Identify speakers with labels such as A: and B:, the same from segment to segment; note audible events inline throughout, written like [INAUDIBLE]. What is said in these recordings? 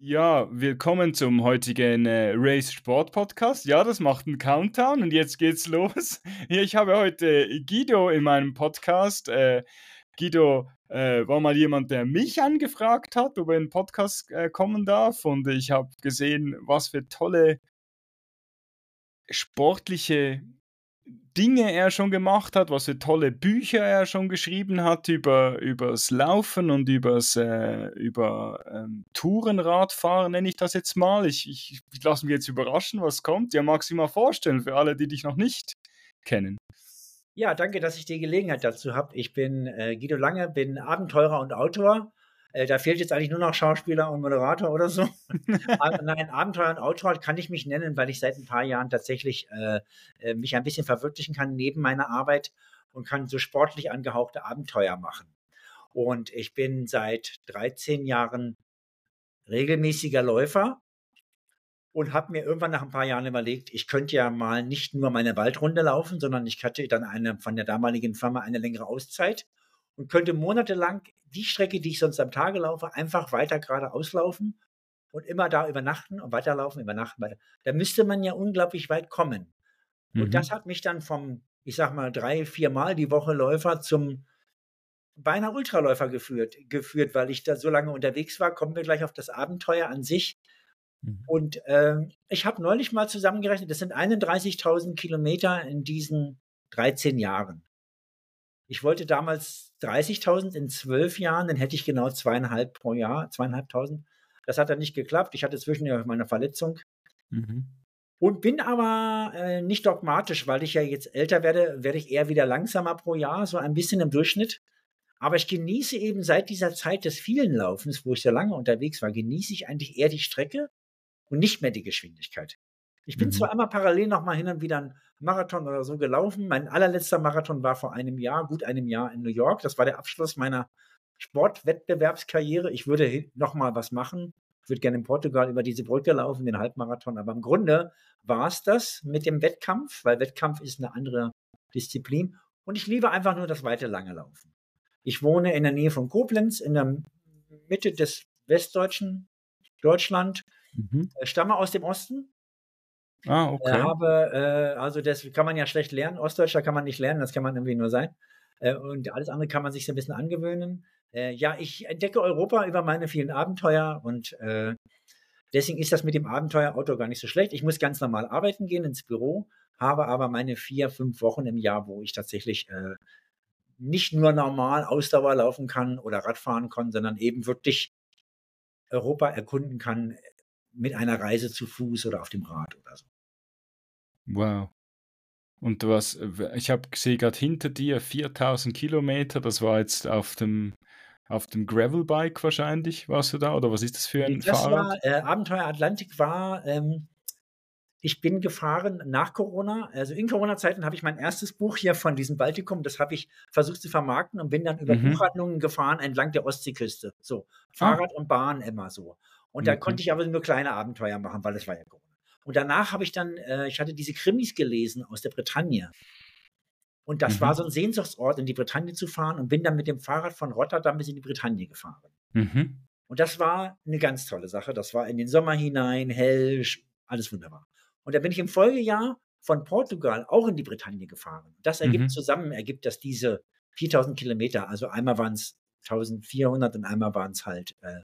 A: Ja, willkommen zum heutigen äh, Race Sport Podcast. Ja, das macht einen Countdown und jetzt geht's los. [LAUGHS] Ja, ich habe heute Guido in meinem Podcast. Äh, Guido äh, war mal jemand, der mich angefragt hat, ob er in den Podcast äh, kommen darf. Und ich habe gesehen, was für tolle sportliche Dinge er schon gemacht hat, was für tolle Bücher er schon geschrieben hat über übers Laufen und übers äh, über ähm, Tourenradfahren nenne ich das jetzt mal. Ich, ich, ich lasse mich jetzt überraschen, was kommt. Ja, magst du mal vorstellen für alle, die dich noch nicht kennen.
B: Ja, danke, dass ich die Gelegenheit dazu habe. Ich bin äh, Guido Lange, bin Abenteurer und Autor äh, da fehlt jetzt eigentlich nur noch Schauspieler und Moderator oder so. [LAUGHS] Nein, Abenteuer und Autor kann ich mich nennen, weil ich seit ein paar Jahren tatsächlich äh, äh, mich ein bisschen verwirklichen kann neben meiner Arbeit und kann so sportlich angehauchte Abenteuer machen. Und ich bin seit 13 Jahren regelmäßiger Läufer und habe mir irgendwann nach ein paar Jahren überlegt, ich könnte ja mal nicht nur meine Waldrunde laufen, sondern ich hatte dann eine von der damaligen Firma eine längere Auszeit und könnte monatelang die Strecke, die ich sonst am Tage laufe, einfach weiter geradeaus laufen und immer da übernachten und weiterlaufen, übernachten. Weiter. Da müsste man ja unglaublich weit kommen. Mhm. Und das hat mich dann vom, ich sag mal, drei, vier Mal die Woche Läufer zum beinahe Ultraläufer geführt, geführt, weil ich da so lange unterwegs war. Kommen wir gleich auf das Abenteuer an sich. Mhm. Und äh, ich habe neulich mal zusammengerechnet, das sind 31.000 Kilometer in diesen 13 Jahren. Ich wollte damals 30.000 in zwölf Jahren, dann hätte ich genau zweieinhalb pro Jahr, zweieinhalbtausend. Das hat dann nicht geklappt. Ich hatte zwischendurch meine Verletzung. Mhm. Und bin aber äh, nicht dogmatisch, weil ich ja jetzt älter werde, werde ich eher wieder langsamer pro Jahr, so ein bisschen im Durchschnitt. Aber ich genieße eben seit dieser Zeit des vielen Laufens, wo ich sehr lange unterwegs war, genieße ich eigentlich eher die Strecke und nicht mehr die Geschwindigkeit. Ich bin mhm. zwar einmal parallel noch mal hin und wieder einen Marathon oder so gelaufen. Mein allerletzter Marathon war vor einem Jahr, gut einem Jahr in New York. Das war der Abschluss meiner Sportwettbewerbskarriere. Ich würde noch mal was machen. Ich würde gerne in Portugal über diese Brücke laufen, den Halbmarathon. Aber im Grunde war es das mit dem Wettkampf, weil Wettkampf ist eine andere Disziplin. Und ich liebe einfach nur das weite lange Laufen. Ich wohne in der Nähe von Koblenz, in der Mitte des westdeutschen Deutschland, mhm. Äh, stamme aus dem Osten, Ah, äh, okay. habe, äh, also das kann man ja schlecht lernen. Ostdeutscher kann man nicht lernen, das kann man irgendwie nur sein. Äh, und alles andere kann man sich so ein bisschen angewöhnen. Äh, ja, ich entdecke Europa über meine vielen Abenteuer und äh, deswegen ist das mit dem Abenteuerauto gar nicht so schlecht. Ich muss ganz normal arbeiten gehen ins Büro, habe aber meine vier, fünf Wochen im Jahr, wo ich tatsächlich äh, nicht nur normal Ausdauer laufen kann oder Radfahren kann, sondern eben wirklich Europa erkunden kann mit einer Reise zu Fuß oder auf dem Rad oder so.
A: Wow. Und was, ich habe gesehen, gerade hinter dir 4000 Kilometer, das war jetzt auf dem, auf dem Gravelbike wahrscheinlich, warst du da? Oder was ist das für ein das Fahrrad?
B: War, äh, Abenteuer Atlantik war, ähm, ich bin gefahren nach Corona. Also in Corona-Zeiten habe ich mein erstes Buch hier von diesem Baltikum, das habe ich versucht zu vermarkten und bin dann über mhm. Buchhandlungen gefahren entlang der Ostseeküste. So, ah. Fahrrad ah. und Bahn immer so. Und da konnte ich aber nur kleine Abenteuer machen, weil es war ja Corona. Und danach habe ich dann, äh, ich hatte diese Krimis gelesen aus der Bretagne. Und das mhm. war so ein Sehnsuchtsort, in die Bretagne zu fahren und bin dann mit dem Fahrrad von Rotterdam bis in die Bretagne gefahren. Mhm. Und das war eine ganz tolle Sache. Das war in den Sommer hinein, hell, alles wunderbar. Und da bin ich im Folgejahr von Portugal auch in die Bretagne gefahren. Das ergibt mhm. zusammen, ergibt das diese 4000 Kilometer. Also einmal waren es 1400 und einmal waren es halt äh,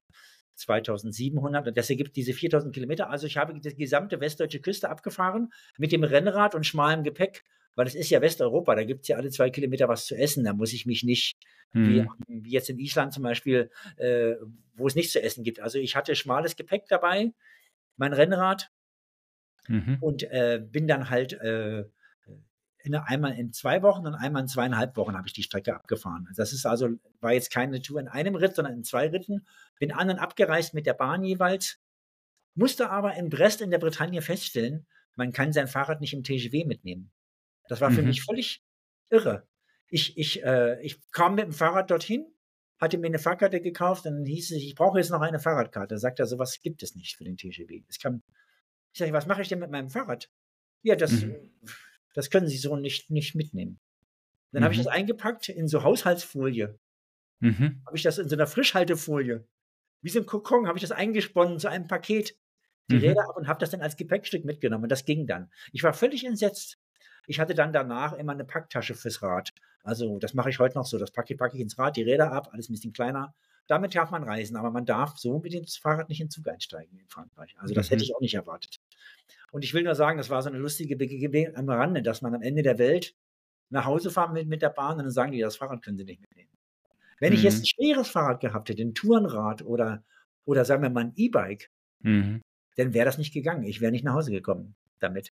B: 2700 und das ergibt diese 4000 Kilometer. Also ich habe die gesamte westdeutsche Küste abgefahren mit dem Rennrad und schmalem Gepäck, weil es ist ja Westeuropa, da gibt es ja alle zwei Kilometer was zu essen. Da muss ich mich nicht, mhm. wie, wie, jetzt in Island zum Beispiel, äh, wo es nichts zu essen gibt. Also ich hatte schmales Gepäck dabei, mein Rennrad mhm. und äh, bin dann halt äh, in, einmal in zwei Wochen und einmal in zweieinhalb Wochen habe ich die Strecke abgefahren. Das ist also, war jetzt keine Tour in einem Ritt, sondern in zwei Ritten. Bin an und abgereist mit der Bahn jeweils, musste aber in Brest in der Bretagne feststellen, man kann sein Fahrrad nicht im TGW mitnehmen. Das war für mhm. mich völlig irre. Ich, ich, äh, ich kam mit dem Fahrrad dorthin, hatte mir eine Fahrkarte gekauft, dann hieß es, ich brauche jetzt noch eine Fahrradkarte. Da sagt er, sowas gibt es nicht für den TGW. Es kann, ich sage, was mache ich denn mit meinem Fahrrad? Ja, das, mhm das können Sie so nicht, nicht mitnehmen. Dann habe ich das
A: Mhm.
B: eingepackt in so Haushaltsfolie.
A: Mhm.
B: Habe ich das in so einer Frischhaltefolie. Wie so ein Kokon habe ich das eingesponnen zu einem Paket. Die
A: Mhm.
B: Räder ab und habe das dann als Gepäckstück mitgenommen. Und das ging dann. Ich war völlig entsetzt. Ich hatte dann danach immer eine Packtasche fürs Rad. Also das mache ich heute noch so. Das packe, packe ich ins Rad, die Räder ab, alles ein bisschen kleiner. Damit darf man reisen, aber man darf so mit dem Fahrrad nicht in den Zug einsteigen in Frankreich. Also das hätte
A: Mhm.
B: ich auch nicht erwartet. Und ich will nur sagen, das war so eine lustige Begegnung am Rande, dass man am Ende der Welt nach Hause fahren mit, mit der Bahn und dann sagen die, das Fahrrad können sie nicht mitnehmen. Wenn ich jetzt
A: Mhm.
B: ein schweres Fahrrad gehabt hätte, ein Tourenrad oder, oder sagen wir mal ein E-Bike,
A: Mhm.
B: dann wäre das nicht gegangen. Ich wäre nicht nach Hause gekommen damit.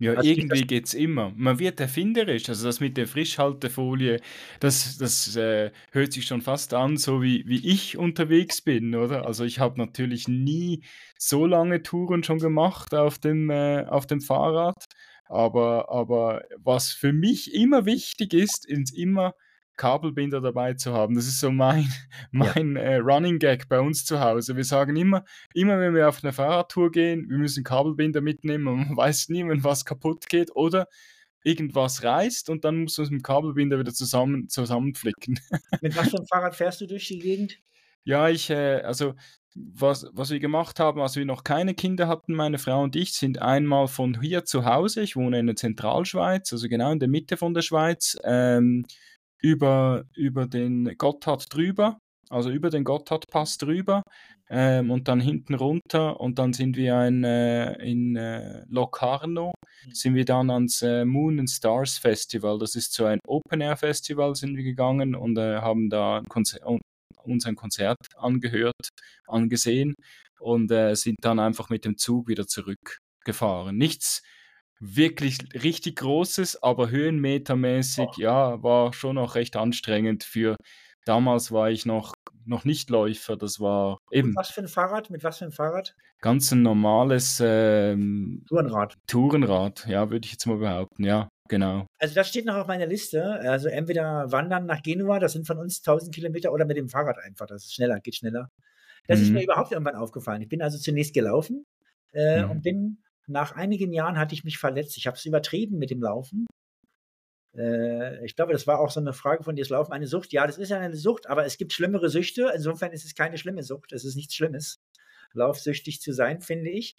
A: Ja,
B: Also
A: irgendwie geht's immer. Man wird erfinderisch. Also das mit der Frischhaltefolie, das, das äh, hört sich schon fast an, so wie, wie ich unterwegs bin, oder? Also ich habe natürlich nie so lange Touren schon gemacht auf dem, äh, auf dem Fahrrad. Aber, aber was für mich immer wichtig ist, ist immer Kabelbinder dabei zu haben. Das ist so mein, [LAUGHS]
B: Ja.
A: mein äh, Running Gag bei uns zu Hause. Wir sagen immer, immer wenn wir auf eine Fahrradtour gehen, wir müssen Kabelbinder mitnehmen und [LAUGHS] man weiß nie, wenn was kaputt geht oder irgendwas reißt und dann muss man es mit dem Kabelbinder wieder zusammen, zusammenflicken. [LAUGHS]
B: Mit was für einem Fahrrad fährst du durch die Gegend?
A: Ja, ich, äh, also was, was wir gemacht haben, als wir noch keine Kinder hatten, meine Frau und ich, sind einmal von hier zu Hause, ich wohne in der Zentralschweiz, also genau in der Mitte von der Schweiz, ähm, über, über den Gotthard drüber, also über den Gotthardpass drüber ähm, und dann hinten runter und dann sind wir in, äh, in äh, Locarno, sind wir dann ans äh, Moon and Stars Festival, das ist so ein Open-Air-Festival, sind wir gegangen und äh, haben da ein Konzert, uns ein Konzert angehört, angesehen und äh, sind dann einfach mit dem Zug wieder zurückgefahren. Nichts wirklich richtig Großes, aber höhenmetermäßig, ja, war schon noch recht anstrengend für damals war ich noch, noch nicht Läufer, das war
B: Mit
A: eben
B: was für ein Fahrrad? Mit was für ein Fahrrad?
A: ganz ein normales ähm,
B: Tourenrad.
A: Tourenrad, ja, würde ich jetzt mal behaupten, ja, genau.
B: Also das steht noch auf meiner Liste. Also entweder wandern nach Genua, das sind von uns 1000 Kilometer, oder mit dem Fahrrad einfach. Das ist schneller, geht schneller. Das ist
A: Mhm.
B: mir überhaupt irgendwann aufgefallen. Ich bin also zunächst gelaufen äh,
A: Mhm.
B: und bin nach einigen Jahren hatte ich mich verletzt. Ich habe es übertrieben mit dem Laufen. Äh, ich glaube, das war auch so eine Frage von dir, ist Laufen eine Sucht? Ja, das ist ja eine Sucht, aber es gibt schlimmere Süchte. Insofern ist es keine schlimme Sucht. Es ist nichts Schlimmes, laufsüchtig zu sein, finde ich.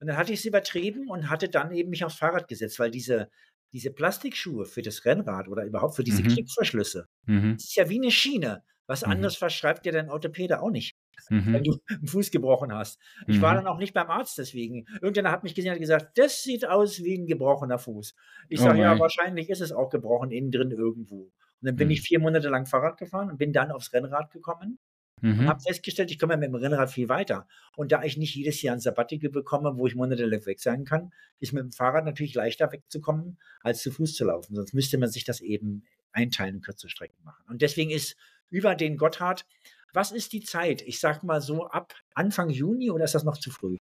B: Und dann hatte ich es übertrieben und hatte dann eben mich aufs Fahrrad gesetzt, weil diese, diese Plastikschuhe für das Rennrad oder überhaupt für diese
A: Mhm.
B: Klickverschlüsse,
A: Mhm.
B: das ist ja wie eine Schiene. Was
A: Mhm.
B: anderes verschreibt dir dein Orthopäde auch nicht, wenn
A: Mhm.
B: du [LAUGHS] einen Fuß gebrochen hast. Ich war
A: Mhm.
B: dann auch nicht beim Arzt deswegen. Irgendeiner hat mich gesehen und gesagt, das sieht aus wie ein gebrochener Fuß. Ich
A: Oh
B: sage, ja,
A: mei.
B: wahrscheinlich ist es auch gebrochen innen drin irgendwo. Und dann bin
A: Mhm.
B: ich vier Monate lang Fahrrad gefahren und bin dann aufs Rennrad gekommen und
A: Mhm.
B: habe festgestellt, ich komme ja mit dem Rennrad viel weiter. Und da ich nicht jedes Jahr ein Sabbatical bekomme, wo ich monatelang weg sein kann, ist mit dem Fahrrad natürlich leichter wegzukommen, als zu Fuß zu laufen. Sonst müsste man sich das eben einteilen und kürze Strecken machen. Und deswegen ist über den Gotthard, was ist die Zeit? Ich sag mal so ab Anfang Juni oder ist das noch zu früh?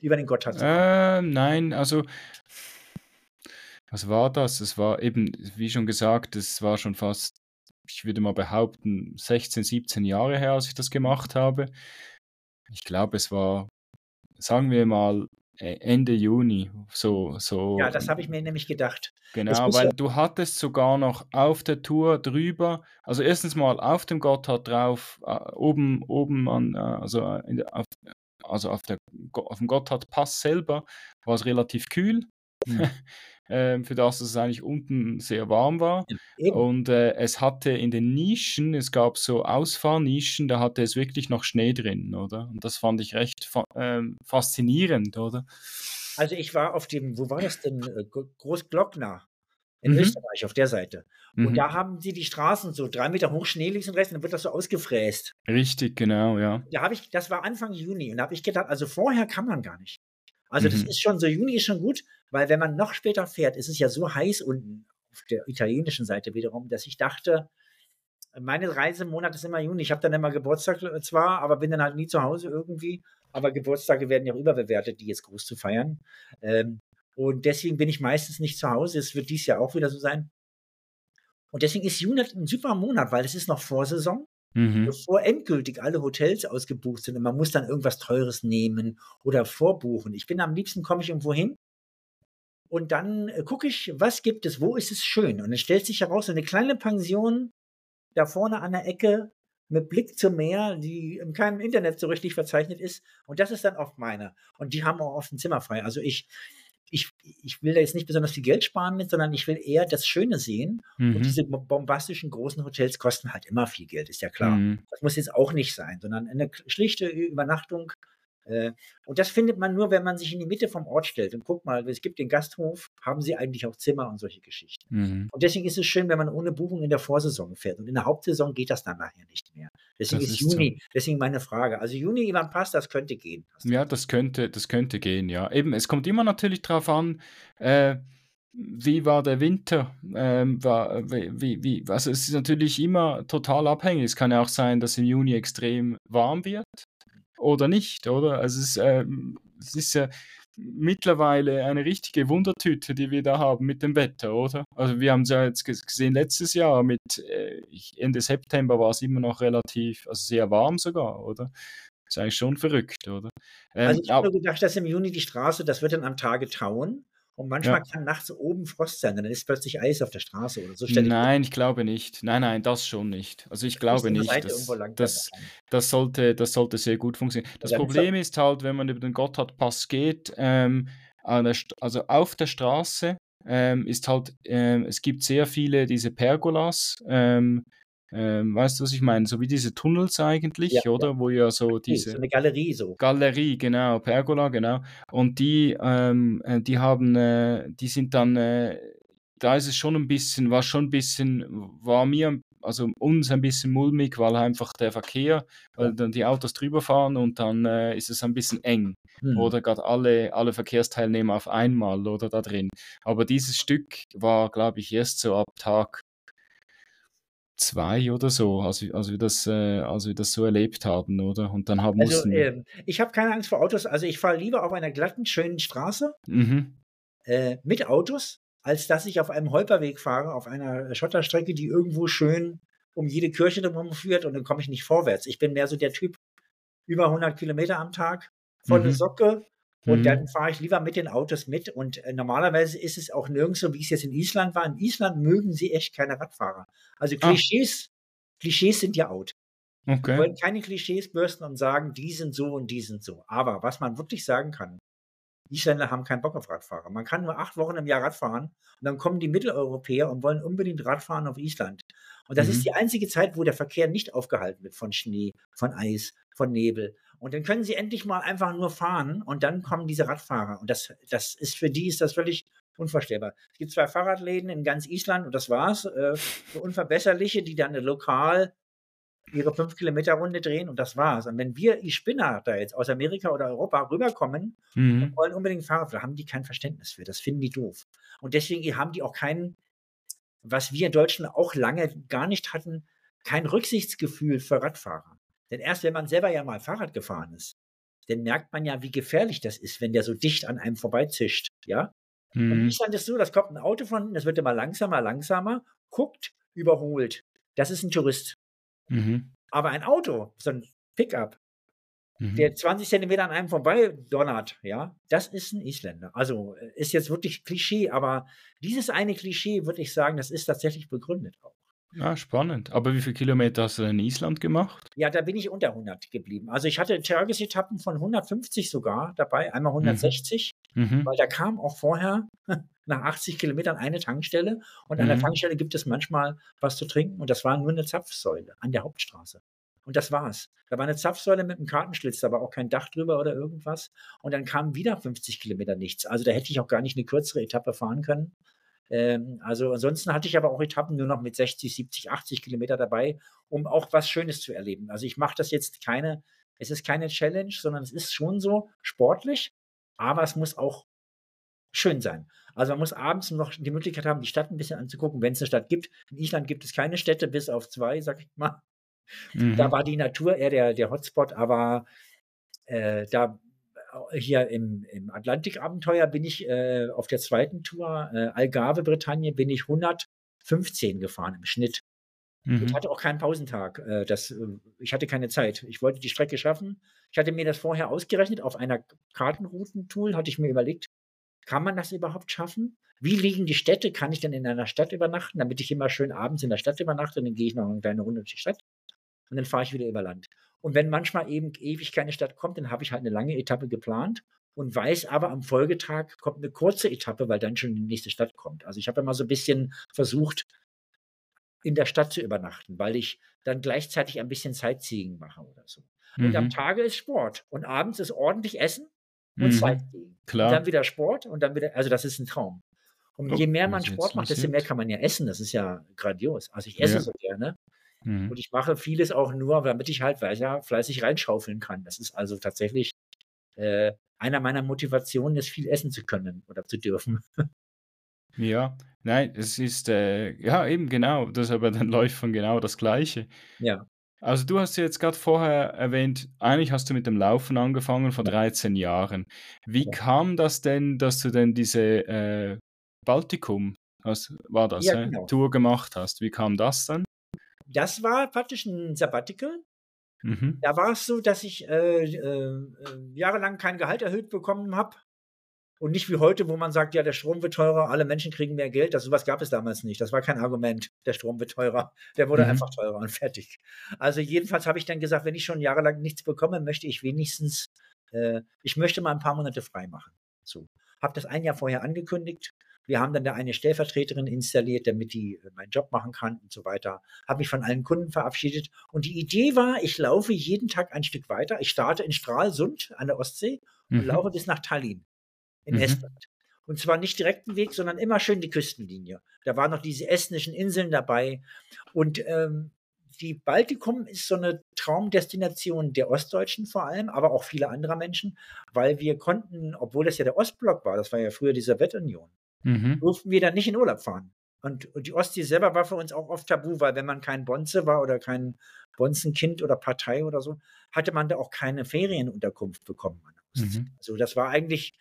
B: Über den Gotthard?
A: Äh, nein, also was war das? Es war eben, wie schon gesagt, es war schon fast, ich würde mal behaupten, 16, 17 Jahre her, als ich das gemacht habe. Ich glaube, es war, sagen wir mal, Ende Juni, so, so.
B: Ja, das habe ich mir nämlich gedacht.
A: Genau, weil du hattest sogar noch auf der Tour drüber, also erstens mal auf dem Gotthard drauf, äh, oben, oben an, äh, also, auf, also auf, der, auf dem Gotthardpass selber war es relativ kühl,
B: hm, [LAUGHS]
A: ähm, für das, dass es eigentlich unten sehr warm war.
B: eben.
A: Und äh, es hatte in den Nischen, es gab so Ausfahrnischen, da hatte es wirklich noch Schnee drin, oder? Und das fand ich recht fa ähm, faszinierend, oder?
B: Also ich war auf dem, wo war das denn? Äh, Gro- Großglockner in
A: Mhm,
B: Österreich, auf der Seite. Und
A: mhm.
B: da haben sie die Straßen so drei Meter hoch Schnee links und rechts und dann wird das so ausgefräst.
A: Richtig, genau, ja.
B: Da habe ich, das war Anfang Juni und da habe ich gedacht, also vorher kann man gar nicht. Also das
A: Mhm.
B: ist schon so, Juni ist schon gut, weil wenn man noch später fährt, ist es ja so heiß unten auf der italienischen Seite wiederum, dass ich dachte, meine Reisemonat ist immer Juni. Ich habe dann immer Geburtstag äh, zwar, aber bin dann halt nie zu Hause irgendwie. Aber Geburtstage werden ja überbewertet, die jetzt groß zu feiern. Ähm, und deswegen bin ich meistens nicht zu Hause. Es wird dies Jahr auch wieder so sein. Und deswegen ist Juni ein super Monat, weil es ist noch Vorsaison
A: Mhm.
B: bevor endgültig alle Hotels ausgebucht sind und man muss dann irgendwas Teures nehmen oder vorbuchen. Ich bin am liebsten, komme ich irgendwo hin und dann äh, gucke ich, was gibt es, wo ist es schön. Und es stellt sich heraus, eine kleine Pension da vorne an der Ecke mit Blick zum Meer, die in keinem Internet so richtig verzeichnet ist. Und das ist dann oft meine. Und die haben auch oft ein Zimmer frei. Also ich, ich, ich will da jetzt nicht besonders viel Geld sparen mit, sondern ich will eher das Schöne sehen. Mhm. Und diese bombastischen großen Hotels kosten halt immer viel Geld, ist ja klar. Mhm. Das muss jetzt auch nicht sein, sondern eine schlichte Übernachtung und das findet man nur, wenn man sich in die Mitte vom Ort stellt und guckt mal, es gibt den Gasthof, haben sie eigentlich auch Zimmer und solche Geschichten. Mhm. Und deswegen ist es schön, wenn man ohne Buchung in der Vorsaison fährt. Und in der Hauptsaison geht das dann nachher nicht mehr. Deswegen das ist, Juni, so. deswegen meine Frage. Also Juni, wann passt, das könnte gehen.
A: Ja, das könnte, das könnte gehen, ja. Eben, es kommt immer natürlich darauf an, äh, wie war der Winter? Ähm, war, wie, wie, also es ist natürlich immer total abhängig. Es kann ja auch sein, dass im Juni extrem warm wird oder nicht, oder? Also es, äh, es ist ja mittlerweile eine richtige Wundertüte, die wir da haben mit dem Wetter, oder? Also wir haben es ja jetzt gesehen letztes Jahr mit äh, Ende September war es immer noch relativ, also sehr warm sogar, oder? ist eigentlich schon verrückt, oder?
B: Ähm, also ich habe nur gedacht, dass im Juni die Straße, das wird dann am Tage tauen. Und manchmal ja. kann nachts oben Frost sein, dann ist plötzlich Eis auf der Straße oder so.
A: Nein, ich glaube nicht. Nein, nein, das schon nicht. Also ich glaube nicht. Das, das, das, sollte, das sollte sehr gut funktionieren. Das Problem ist halt, wenn man über den Gotthardpass geht, ähm, also auf der Straße ähm, ist halt, ähm, es gibt sehr viele diese Pergolas, ähm, ähm, weißt du, was ich meine? So wie diese Tunnels eigentlich, ja, oder? Ja. Wo ja so diese.
B: So eine Galerie so.
A: Galerie, genau, Pergola, genau. Und die, ähm, äh, die haben, äh, die sind dann, äh, da ist es schon ein bisschen, war schon ein bisschen, war mir, also uns ein bisschen mulmig, weil einfach der Verkehr, weil dann die Autos drüber fahren und dann äh, ist es ein bisschen eng. Hm. Oder gerade alle, alle Verkehrsteilnehmer auf einmal oder da drin. Aber dieses Stück war, glaube ich, erst so ab Tag zwei oder so, als, als, wir das, äh, als wir das so erlebt haben, oder? Und dann haben
B: also, mussten äh, Ich habe keine Angst vor Autos. Also ich fahre lieber auf einer glatten, schönen Straße mhm. äh, mit Autos, als dass ich auf einem Holperweg fahre, auf einer Schotterstrecke, die irgendwo schön um jede Kirche drumherum führt und dann komme ich nicht vorwärts. Ich bin mehr so der Typ, über 100 Kilometer am Tag, volle mhm. Socke, und mhm. dann fahre ich lieber mit den Autos mit. Und äh, normalerweise ist es auch nirgends so, wie es jetzt in Island war. In Island mögen sie echt keine Radfahrer. Also ah. Klischees. Klischees sind ja out. Okay. Wir wollen keine Klischees bürsten und sagen, die sind so und die sind so. Aber was man wirklich sagen kann, Isländer haben keinen Bock auf Radfahrer. Man kann nur acht Wochen im Jahr Radfahren und dann kommen die Mitteleuropäer und wollen unbedingt Radfahren auf Island. Und das mhm. ist die einzige Zeit, wo der Verkehr nicht aufgehalten wird von Schnee, von Eis, von Nebel. Und dann können sie endlich mal einfach nur fahren und dann kommen diese Radfahrer. Und das, das ist für die ist das völlig unvorstellbar. Es gibt zwei Fahrradläden in ganz Island und das war's. Äh, Unverbesserliche, die dann lokal ihre 5 Kilometer Runde drehen und das war's. Und wenn wir, die Spinner da jetzt aus Amerika oder Europa rüberkommen mhm. und wollen unbedingt Fahrrad, da haben die kein Verständnis für. Das finden die doof. Und deswegen haben die auch keinen, was wir Deutschen auch lange gar nicht hatten, kein Rücksichtsgefühl für Radfahrer. Denn erst wenn man selber ja mal Fahrrad gefahren ist, dann merkt man ja, wie gefährlich das ist, wenn der so dicht an einem vorbeizischt, ja? Mhm. Und Island ist so, das kommt ein Auto von, das wird immer langsamer, langsamer, guckt, überholt. Das ist ein Tourist. Mhm. Aber ein Auto, so ein Pickup, mhm. der 20 Zentimeter an einem vorbei donnert, ja, das ist ein Isländer. Also äh, ist jetzt wirklich Klischee, aber dieses eine Klischee würde ich sagen, das ist tatsächlich begründet auch.
A: Ah, spannend. Aber wie viele Kilometer hast du in Island gemacht?
B: Ja, da bin ich unter 100 geblieben. Also ich hatte Tagesetappen von 150 sogar dabei, einmal 160, mhm. mhm. weil da kam auch vorher [LAUGHS] nach 80 Kilometern eine Tankstelle und mhm. an der mhm. Tankstelle gibt es manchmal was zu trinken und das war nur eine Zapfsäule an der Hauptstraße. Und das war's. Da war eine Zapfsäule mit einem Kartenschlitz, da war auch kein Dach drüber oder irgendwas. Und dann kam wieder 50 Kilometer nichts. Also da hätte ich auch gar nicht eine kürzere Etappe fahren können. Ähm, also ansonsten hatte ich aber auch Etappen nur noch mit 60, 70, 80 Kilometer dabei, um auch was Schönes zu erleben. Also ich mache das jetzt keine, es ist keine Challenge, sondern es ist schon so sportlich, aber es muss auch schön sein. Also man muss abends noch die Möglichkeit haben, die Stadt ein bisschen anzugucken, wenn es eine Stadt gibt. In Island gibt es keine Städte, bis auf zwei, sag ich mal. Mhm. Da war die Natur eher der, der Hotspot, aber äh, da hier im, im Atlantikabenteuer bin ich äh, auf der zweiten Tour, äh, Algarve, Bretagne, bin ich 115 gefahren im Schnitt. Mhm. Ich hatte auch keinen Pausentag. Äh, das, äh, ich hatte keine Zeit. Ich wollte die Strecke schaffen. Ich hatte mir das vorher ausgerechnet auf einer Kartenroutentool, hatte ich mir überlegt, Kann man das überhaupt schaffen? Wie liegen die Städte? Kann ich denn in einer Stadt übernachten, damit ich immer schön abends in der Stadt übernachte? Dann gehe ich noch eine kleine Runde durch die Stadt und dann fahre ich wieder über Land. Und wenn manchmal eben ewig keine Stadt kommt, dann habe ich halt eine lange Etappe geplant und weiß aber, am Folgetag kommt eine kurze Etappe, weil dann schon die nächste Stadt kommt. Also ich habe immer so ein bisschen versucht, in der Stadt zu übernachten, weil ich dann gleichzeitig ein bisschen Sightseeing mache oder so. Und am
A: Mhm.
B: Tage ist Sport und abends ist ordentlich Essen und
A: Mhm.
B: Sightseeing. Und
A: Klar.
B: dann wieder Sport und dann wieder, also das ist ein Traum. Und
A: Oh,
B: je mehr man Sport macht, desto mehr kann man ja essen. Das ist ja grandios. Also ich esse
A: Ja.
B: so gerne
A: Mhm.
B: und ich mache vieles auch nur, damit ich halt weiter fleißig reinschaufeln kann. Das ist also tatsächlich äh, einer meiner Motivationen, ist viel essen zu können oder zu dürfen. [LAUGHS]
A: Ja, nein, es ist, äh, ja, eben genau, das ist aber dann [LAUGHS] läuft von genau das Gleiche.
B: Ja.
A: Also du hast ja jetzt gerade vorher erwähnt, eigentlich hast du mit dem Laufen angefangen vor
B: Ja.
A: 13 Jahren. Wie
B: Ja.
A: kam das denn, dass du denn diese äh, Baltikum, was war das,
B: Ja,
A: äh,
B: genau.
A: Tour gemacht hast? Wie kam das dann?
B: Das war praktisch ein Sabbatical.
A: Mhm.
B: Da war es so, dass ich äh, äh, jahrelang kein Gehalt erhöht bekommen habe. Und nicht wie heute, wo man sagt, ja, der Strom wird teurer, alle Menschen kriegen mehr Geld. Das sowas gab es damals nicht. Das war kein Argument. Der Strom wird teurer. Der wurde
A: Mhm.
B: einfach teurer und fertig. Also jedenfalls habe ich dann gesagt, wenn ich schon jahrelang nichts bekomme, möchte ich wenigstens, äh, ich möchte mal ein paar Monate frei machen. So. Habe das ein Jahr vorher angekündigt. Wir haben dann da eine Stellvertreterin installiert, damit die äh, meinen Job machen kann und so weiter. Habe mich von allen Kunden verabschiedet. Und die Idee war, ich laufe jeden Tag ein Stück weiter. Ich starte in Stralsund an der Ostsee und
A: Mhm.
B: laufe bis nach Tallinn in
A: Mhm.
B: Estland. Und zwar nicht direkten Weg, sondern immer schön die Küstenlinie. Da waren noch diese estnischen Inseln dabei. Und ähm, die Baltikum ist so eine Traumdestination der Ostdeutschen vor allem, aber auch vieler anderer Menschen, weil wir konnten, obwohl das ja der Ostblock war, das war ja früher die Sowjetunion,
A: Mhm.
B: durften wir dann nicht in Urlaub fahren. Und, und die Ostsee selber war für uns auch oft tabu, weil wenn man kein Bonze war oder kein Bonzenkind oder Partei oder so, hatte man da auch keine Ferienunterkunft bekommen. an der Ostsee.
A: Mhm.
B: Also das war eigentlich,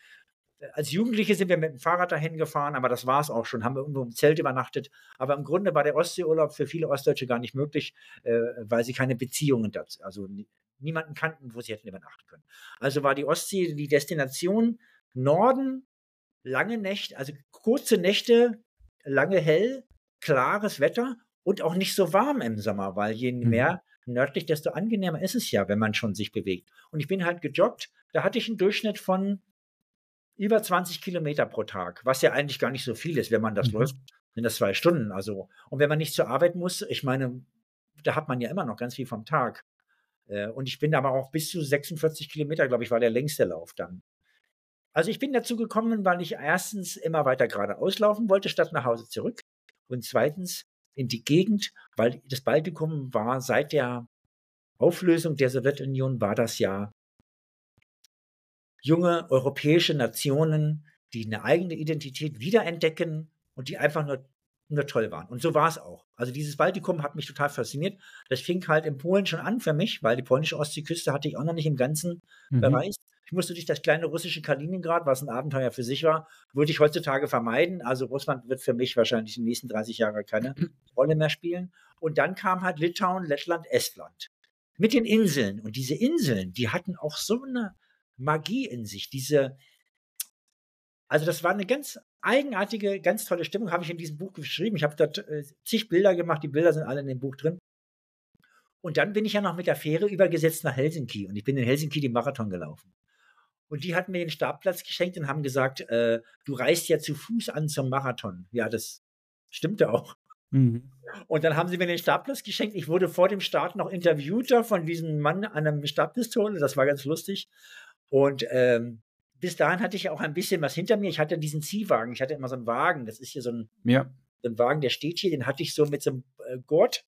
B: als Jugendliche sind wir mit dem Fahrrad dahin gefahren, aber das war es auch schon, haben wir irgendwo im Zelt übernachtet. Aber im Grunde war der Ostseeurlaub für viele Ostdeutsche gar nicht möglich, äh, weil sie keine Beziehungen dazu, also nie- niemanden kannten, wo sie hätten übernachten können. Also war die Ostsee die Destination Norden, lange Nächte, also kurze Nächte, lange hell, klares Wetter und auch nicht so warm im Sommer, weil je
A: Mhm.
B: mehr nördlich, desto angenehmer ist es ja, wenn man schon sich bewegt. Und ich bin halt gejoggt, da hatte ich einen Durchschnitt von über 20 Kilometer pro Tag, was ja eigentlich gar nicht so viel ist, wenn man das
A: Mhm.
B: läuft, sind das zwei Stunden. Also, und wenn man nicht zur Arbeit muss, ich meine, da hat man ja immer noch ganz viel vom Tag. Äh, Und ich bin aber auch bis zu 46 Kilometer, glaube ich, war der längste Lauf dann. Also ich bin dazu gekommen, weil ich erstens immer weiter geradeaus laufen wollte, statt nach Hause zurück. Und zweitens in die Gegend, weil das Baltikum war seit der Auflösung der Sowjetunion, war das ja junge europäische Nationen, die eine eigene Identität wiederentdecken und die einfach nur, nur toll waren. Und so war es auch. Also dieses Baltikum hat mich total fasziniert. Das fing halt in Polen schon an für mich, weil die polnische Ostseeküste hatte ich auch noch nicht im Ganzen
A: Mhm.
B: bereist. Ich musste durch das kleine russische Kaliningrad, was ein Abenteuer für sich war, würde ich heutzutage vermeiden. Also Russland wird für mich wahrscheinlich die nächsten 30 Jahre keine [CLEARS THROAT] Rolle mehr spielen. Und dann kam halt Litauen, Lettland, Estland. Mit den Inseln. Und diese Inseln, die hatten auch so eine Magie in sich. Diese, also das war eine ganz eigenartige, ganz tolle Stimmung, habe ich in diesem Buch geschrieben. Ich habe dort äh, zig Bilder gemacht, die Bilder sind alle in dem Buch drin. Und dann bin ich ja noch mit der Fähre übergesetzt nach Helsinki und ich bin in Helsinki den Marathon gelaufen. Und die hatten mir den Startplatz geschenkt und haben gesagt, äh, du reist ja zu Fuß an zum Marathon. Ja, das stimmte auch.
A: Mhm.
B: Und dann haben sie mir den Startplatz geschenkt. Ich wurde vor dem Start noch interviewt da von diesem Mann an einem Startpistole. Das war ganz lustig. Und ähm, bis dahin hatte ich auch ein bisschen was hinter mir. Ich hatte diesen Ziehwagen. Ich hatte immer so einen Wagen. Das ist hier so ein,
A: Ja.
B: so ein Wagen, der steht hier. Den hatte ich so mit so einem äh, Gurt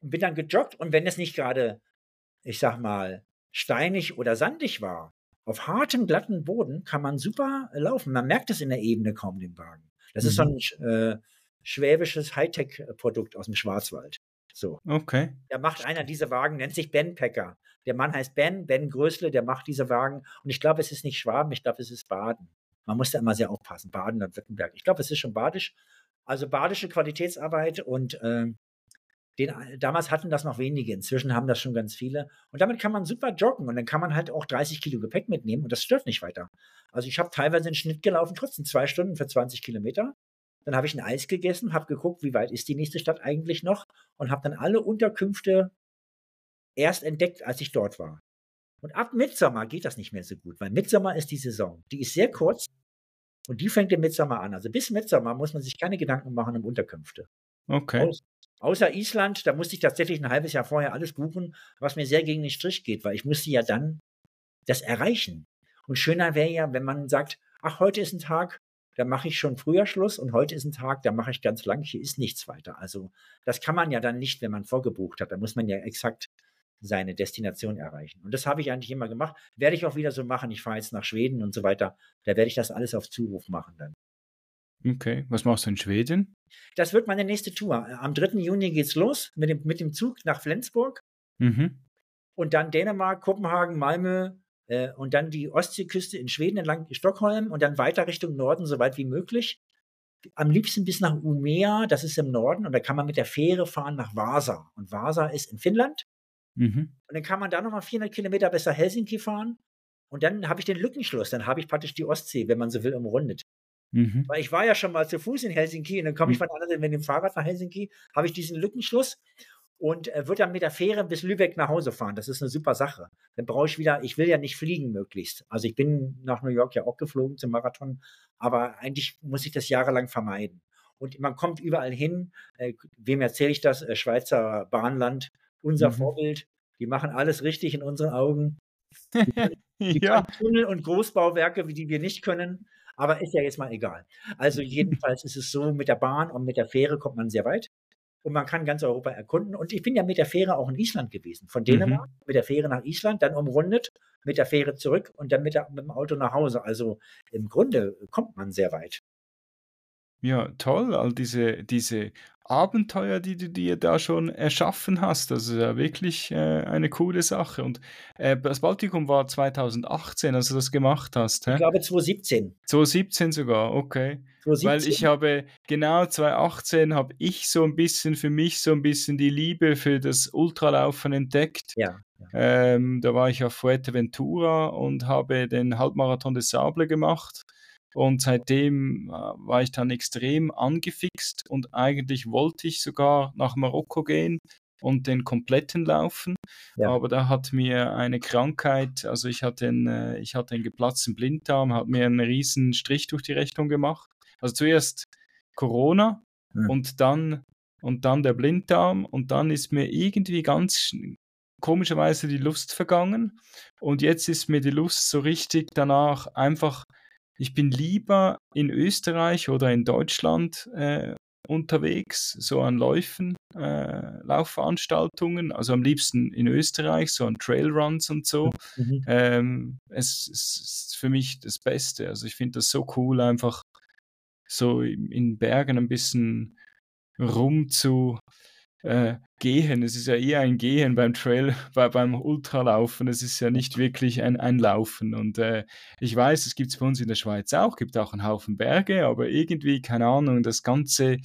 B: und bin dann gejoggt. Und wenn es nicht gerade, ich sag mal, steinig oder sandig war, auf hartem, glatten Boden kann man super laufen. Man merkt es in der Ebene kaum, den Wagen. Das ist so ein äh, schwäbisches Hightech-Produkt aus dem Schwarzwald. So.
A: Okay.
B: Da macht einer diese Wagen, nennt sich Ben Packer. Der Mann heißt Ben, Ben Grösle, der macht diese Wagen. Und ich glaube, es ist nicht Schwaben, ich glaube, es ist Baden. Man muss da immer sehr aufpassen. Baden und Württemberg. Ich glaube, es ist schon badisch. Also badische Qualitätsarbeit und ähm, Den, damals hatten das noch wenige, inzwischen haben das schon ganz viele. Und damit kann man super joggen und dann kann man halt auch 30 Kilo Gepäck mitnehmen und das stört nicht weiter. Also ich habe teilweise einen Schnitt gelaufen, trotzdem zwei Stunden für 20 Kilometer. Dann habe ich ein Eis gegessen, habe geguckt, wie weit ist die nächste Stadt eigentlich noch und habe dann alle Unterkünfte erst entdeckt, als ich dort war. Und ab Mitsommer geht das nicht mehr so gut, weil Mitsommer ist die Saison. Die ist sehr kurz und die fängt im Mitsommer an. Also bis Mitsommer muss man sich keine Gedanken machen um Unterkünfte.
A: Okay.
B: Aus, außer Island, da musste ich tatsächlich ein halbes Jahr vorher alles buchen, was mir sehr gegen den Strich geht, weil ich musste ja dann das erreichen. Und schöner wäre ja, wenn man sagt, ach, heute ist ein Tag, da mache ich schon früher Schluss und heute ist ein Tag, da mache ich ganz lang, hier ist nichts weiter. Also das kann man ja dann nicht, wenn man vorgebucht hat. Da muss man ja exakt seine Destination erreichen. Und das habe ich eigentlich immer gemacht. Werde ich auch wieder so machen. Ich fahre jetzt nach Schweden und so weiter. Da werde ich das alles auf Zuruf machen dann.
A: Okay, was machst du in Schweden?
B: Das wird meine nächste Tour. Am 3. Juni geht's los mit dem, mit dem Zug nach Flensburg.
A: Mhm.
B: Und dann Dänemark, Kopenhagen, Malmö äh, und dann die Ostseeküste in Schweden entlang Stockholm und dann weiter Richtung Norden, so weit wie möglich. Am liebsten bis nach Umea, das ist im Norden, und da kann man mit der Fähre fahren nach Vasa. Und Vasa ist in Finnland.
A: Mhm.
B: Und dann kann man da nochmal 400 Kilometer nach Helsinki fahren. Und dann habe ich den Lückenschluss. Dann habe ich praktisch die Ostsee, wenn man so will, umrundet.
A: Mhm.
B: Weil ich war ja schon mal zu Fuß in Helsinki und dann komme ich
A: Mhm.
B: von anderen mit dem Fahrrad nach Helsinki, habe ich diesen Lückenschluss und äh, würde dann mit der Fähre bis Lübeck nach Hause fahren. Das ist eine super Sache. Dann brauche ich wieder, ich will ja nicht fliegen möglichst. Also ich bin nach New York ja auch geflogen zum Marathon, aber eigentlich muss ich das jahrelang vermeiden. Und man kommt überall hin. Äh, wem erzähle ich das? Äh, Schweizer Bahnland, unser
A: Mhm.
B: Vorbild. Die machen alles richtig in unseren Augen. [LAUGHS] Die
A: ja.
B: können Tunnel und Großbauwerke, wie die wir nicht können. Aber ist ja jetzt mal egal. Also [LAUGHS] jedenfalls ist es so, mit der Bahn und mit der Fähre kommt man sehr weit. Und man kann ganz Europa erkunden. Und ich bin ja mit der Fähre auch in Island gewesen. Von Dänemark mit der Fähre nach Island, dann umrundet, mit der Fähre zurück und dann mit, der, mit dem Auto nach Hause. Also im Grunde kommt man sehr weit.
A: Ja, toll, all diese, diese Abenteuer, die du dir da schon erschaffen hast. Das ist ja wirklich äh, eine coole Sache. Und äh, das Baltikum war 2018, als du das gemacht hast.
B: Ich
A: Hä?
B: glaube 2017.
A: 2017 sogar, okay. Weil
B: 2017.
A: ich habe, genau 2018 habe ich so ein bisschen für mich so ein bisschen die Liebe für das Ultralaufen entdeckt.
B: Ja.
A: Ähm, da war ich auf Fuerteventura und habe den Halbmarathon des Sable gemacht. Und seitdem äh, war ich dann extrem angefixt und eigentlich wollte ich sogar nach Marokko gehen und den kompletten laufen.
B: Ja.
A: Aber da hat mir eine Krankheit, also ich hatte einen, äh, ich hatte einen geplatzten Blinddarm, hat mir einen riesen Strich durch die Rechnung gemacht. Also zuerst Corona
B: Hm.
A: und dann und dann der Blinddarm und dann ist mir irgendwie ganz sch- komischerweise die Lust vergangen und jetzt ist mir die Lust so richtig danach einfach, ich bin lieber in Österreich oder in Deutschland äh, unterwegs, so an Läufen, äh, Laufveranstaltungen, also am liebsten in Österreich, so an Trailruns und so.
B: Mhm.
A: Ähm, es, es ist für mich das Beste. Also ich finde das so cool, einfach so in in Bergen ein bisschen rum zu äh, gehen. Es ist ja eher ein Gehen beim Trail, [LAUGHS] bei, beim Ultralaufen. Es ist ja nicht wirklich ein, ein Laufen. Und äh, ich weiß, es gibt es bei uns in der Schweiz auch, gibt auch einen Haufen Berge, aber irgendwie, keine Ahnung, das ganze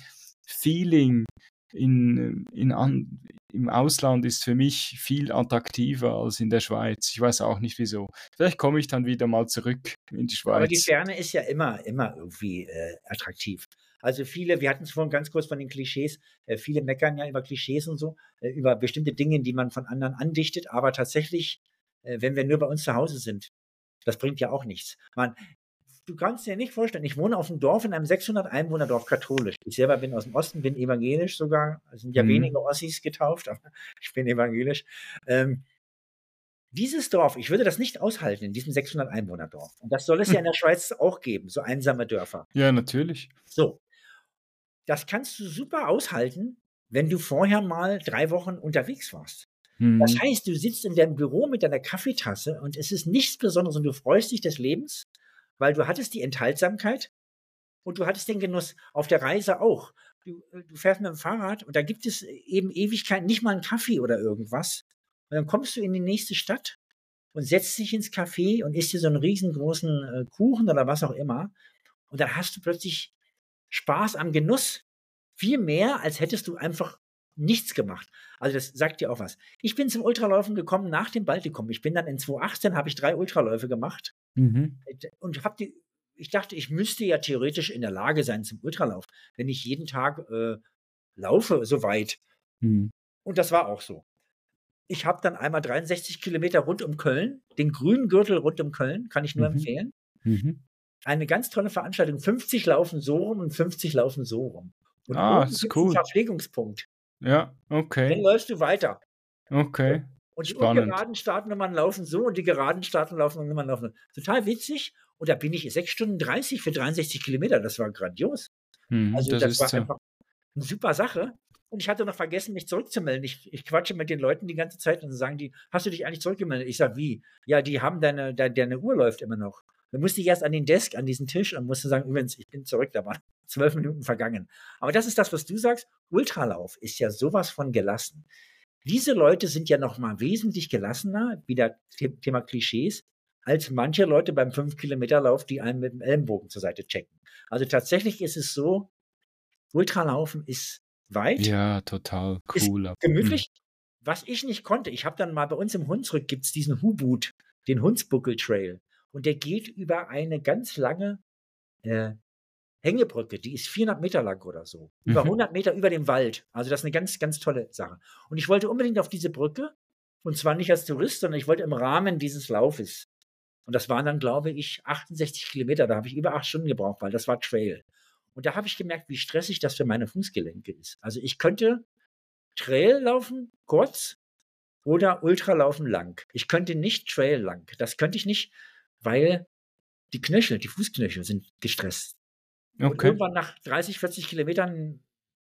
A: Feeling in, in an, im Ausland ist für mich viel attraktiver als in der Schweiz. Ich weiß auch nicht wieso. Vielleicht komme ich dann wieder mal zurück in die
B: Aber die
A: Schweiz.
B: Ferne ist ja immer, immer irgendwie äh, attraktiv. Also viele, wir hatten es vorhin ganz kurz von den Klischees, äh, viele meckern ja über Klischees und so, äh, über bestimmte Dinge, die man von anderen andichtet, aber tatsächlich, äh, wenn wir nur bei uns zu Hause sind, das bringt ja auch nichts. Man, du kannst dir nicht vorstellen, ich wohne auf einem Dorf, in einem 600 Einwohner-Dorf katholisch. Ich selber bin aus dem Osten, bin evangelisch sogar. Es sind ja
A: Mhm.
B: wenige Ossis getauft, [LAUGHS] aber ich bin evangelisch. Ähm, dieses Dorf, ich würde das nicht aushalten in diesem 600 Einwohner-Dorf. Und das soll es ja in der [LAUGHS] Schweiz auch geben, so einsame Dörfer.
A: Ja, natürlich.
B: So. Das kannst du super aushalten, wenn du vorher mal drei Wochen unterwegs warst. Das
A: Mhm.
B: heißt, du sitzt in deinem Büro mit deiner Kaffeetasse und es ist nichts Besonderes und du freust dich des Lebens, weil du hattest die Enthaltsamkeit und du hattest den Genuss auf der Reise auch. Du, äh, du fährst mit dem Fahrrad und da gibt es eben Ewigkeiten, nicht mal einen Kaffee oder irgendwas. Und dann kommst du in die nächste Stadt und setzt dich ins Café und isst dir so einen riesengroßen äh, Kuchen oder was auch immer. Und dann hast du plötzlich Spaß am Genuss. Viel mehr, als hättest du einfach nichts gemacht. Also das sagt dir auch was. Ich bin zum Ultralaufen gekommen nach dem Baltikum. Ich bin dann in 2018 habe ich drei Ultraläufe gemacht mhm. und habe die. Ich dachte, ich müsste ja theoretisch in der Lage sein zum Ultralauf, wenn ich jeden Tag äh, laufe so weit. Mhm. Und das war auch so. Ich habe dann einmal 63 Kilometer rund um Köln, den grünen Gürtel rund um Köln, kann ich nur mhm. empfehlen. Mhm. Eine ganz tolle Veranstaltung. 50 laufen so rum und 50 laufen so rum. Und
A: ah, ist cool.
B: Verpflegungspunkt.
A: Ja, okay.
B: Dann läufst du weiter.
A: Okay.
B: Und die ungeraden Startnummern laufen so und die geraden Startnummern laufen so. Total witzig. Und da bin ich 6 Stunden 30 für 63 Kilometer. Das war grandios.
A: Hm, also das, das war so. einfach
B: eine super Sache. Und ich hatte noch vergessen, mich zurückzumelden. Ich, ich quatsche mit den Leuten die ganze Zeit und sagen die, hast du dich eigentlich zurückgemeldet? Ich sage, wie? Ja, die haben deine, deine, deine Uhr läuft immer noch. Dann musste ich erst an den Desk, an diesen Tisch und musste sagen, übrigens, ich bin zurück, da waren [LAUGHS] zwölf Minuten vergangen. Aber das ist das, was du sagst. Ultralauf ist ja sowas von gelassen. Diese Leute sind ja noch mal wesentlich gelassener, wieder Thema Klischees, als manche Leute beim 5-Kilometer-Lauf, die einen mit dem Ellenbogen zur Seite checken. Also tatsächlich ist es so, Ultralaufen ist weit.
A: Ja, total cool.
B: gemütlich. Mhm. Was ich nicht konnte, ich habe dann mal bei uns im Hunsrück gibt es diesen Hubut, den Hunsbuckel Trail. Und der geht über eine ganz lange äh, Hängebrücke, die ist 400 Meter lang oder so. Über mhm. 100 Meter über dem Wald. Also das ist eine ganz, ganz tolle Sache. Und ich wollte unbedingt auf diese Brücke. Und zwar nicht als Tourist, sondern ich wollte im Rahmen dieses Laufes. Und das waren dann, glaube ich, 68 Kilometer. Da habe ich über acht Stunden gebraucht, weil das war Trail. Und da habe ich gemerkt, wie stressig das für meine Fußgelenke ist. Also ich könnte Trail laufen, kurz, oder Ultralaufen lang. Ich könnte nicht Trail lang. Das könnte ich nicht, weil die Knöchel, die Fußknöchel sind gestresst. Okay. Und irgendwann nach 30, 40 Kilometern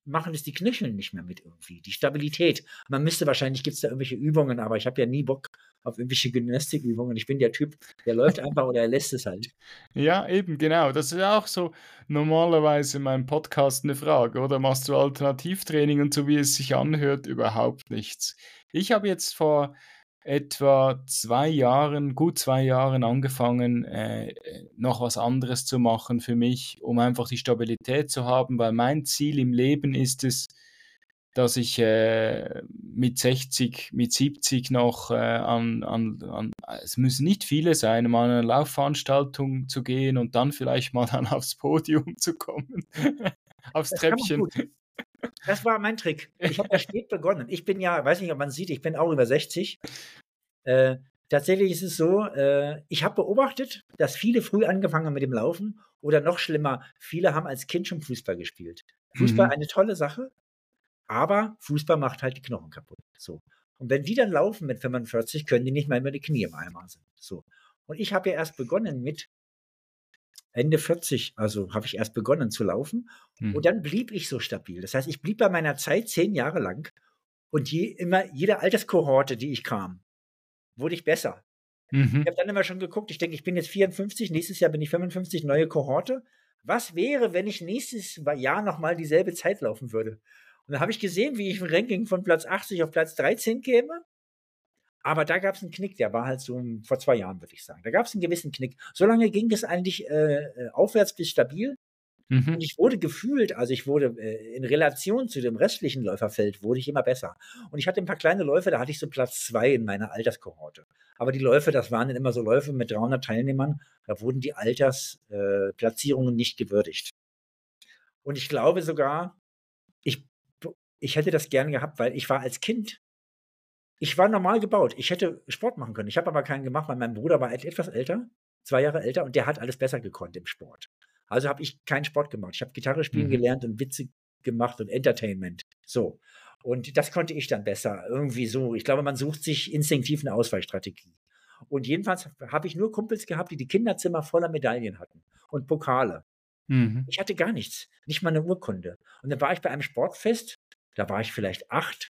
B: machen es die Knöchel nicht mehr mit irgendwie. Die Stabilität. Man müsste wahrscheinlich, gibt es da irgendwelche Übungen, aber ich habe ja nie Bock auf irgendwelche Gymnastikübungen. Ich bin der Typ, der läuft einfach oder er lässt es halt.
A: Ja, eben, genau. Das ist auch so normalerweise in meinem Podcast eine Frage, oder? Machst du Alternativtraining und so wie es sich anhört, überhaupt nichts. Ich habe jetzt vor etwa zwei Jahren, gut zwei Jahren angefangen, äh, noch was anderes zu machen für mich, um einfach die Stabilität zu haben, weil mein Ziel im Leben ist es, dass ich äh, mit 60, mit 70 noch äh, an, an, an, es müssen nicht viele sein, um an eine Laufveranstaltung zu gehen und dann vielleicht mal dann [LAUGHS] aufs Podium zu kommen, [LAUGHS] aufs das Treppchen.
B: Das war mein Trick. Ich habe ja [LAUGHS] spät begonnen. Ich bin ja, weiß nicht, ob man sieht, ich bin auch über 60. Äh, tatsächlich ist es so, äh, ich habe beobachtet, dass viele früh angefangen haben mit dem Laufen oder noch schlimmer, viele haben als Kind schon Fußball gespielt. Fußball mhm. eine tolle Sache, aber Fußball macht halt die Knochen kaputt. So. Und wenn die dann laufen mit 45, können die nicht mal immer die Knie im Eimer sind. So. Und ich habe ja erst begonnen mit Ende 40, also habe ich erst begonnen zu laufen. Mhm. Und dann blieb ich so stabil. Das heißt, ich blieb bei meiner Zeit zehn Jahre lang und je, immer jede Alterskohorte, die ich kam, wurde ich besser. Mhm. Ich habe dann immer schon geguckt, ich denke, ich bin jetzt 54, nächstes Jahr bin ich 55, neue Kohorte. Was wäre, wenn ich nächstes Jahr nochmal dieselbe Zeit laufen würde? Und dann habe ich gesehen, wie ich im Ranking von Platz 80 auf Platz 13 käme. Aber da gab es einen Knick, der war halt so vor zwei Jahren, würde ich sagen. Da gab es einen gewissen Knick. Solange ging es eigentlich äh, äh, aufwärts bis stabil. Mhm. Und ich wurde gefühlt, also ich wurde äh, in Relation zu dem restlichen Läuferfeld, wurde ich immer besser. Und ich hatte ein paar kleine Läufe, da hatte ich so Platz zwei in meiner Alterskohorte. Aber die Läufe, das waren dann immer so Läufe mit 300 Teilnehmern, da wurden die Altersplatzierungen äh, nicht gewürdigt. Und ich glaube sogar, ich, ich hätte das gern gehabt, weil ich war als Kind ich war normal gebaut. Ich hätte Sport machen können. Ich habe aber keinen gemacht, weil mein Bruder war etwas älter, zwei Jahre älter, und der hat alles besser gekonnt im Sport. Also habe ich keinen Sport gemacht. Ich habe Gitarre spielen mhm. gelernt und Witze gemacht und Entertainment. So. Und das konnte ich dann besser. Irgendwie so. Ich glaube, man sucht sich instinktiv eine Ausweichstrategie. Und jedenfalls habe ich nur Kumpels gehabt, die die Kinderzimmer voller Medaillen hatten und Pokale. Mhm. Ich hatte gar nichts, nicht mal eine Urkunde. Und dann war ich bei einem Sportfest, da war ich vielleicht acht,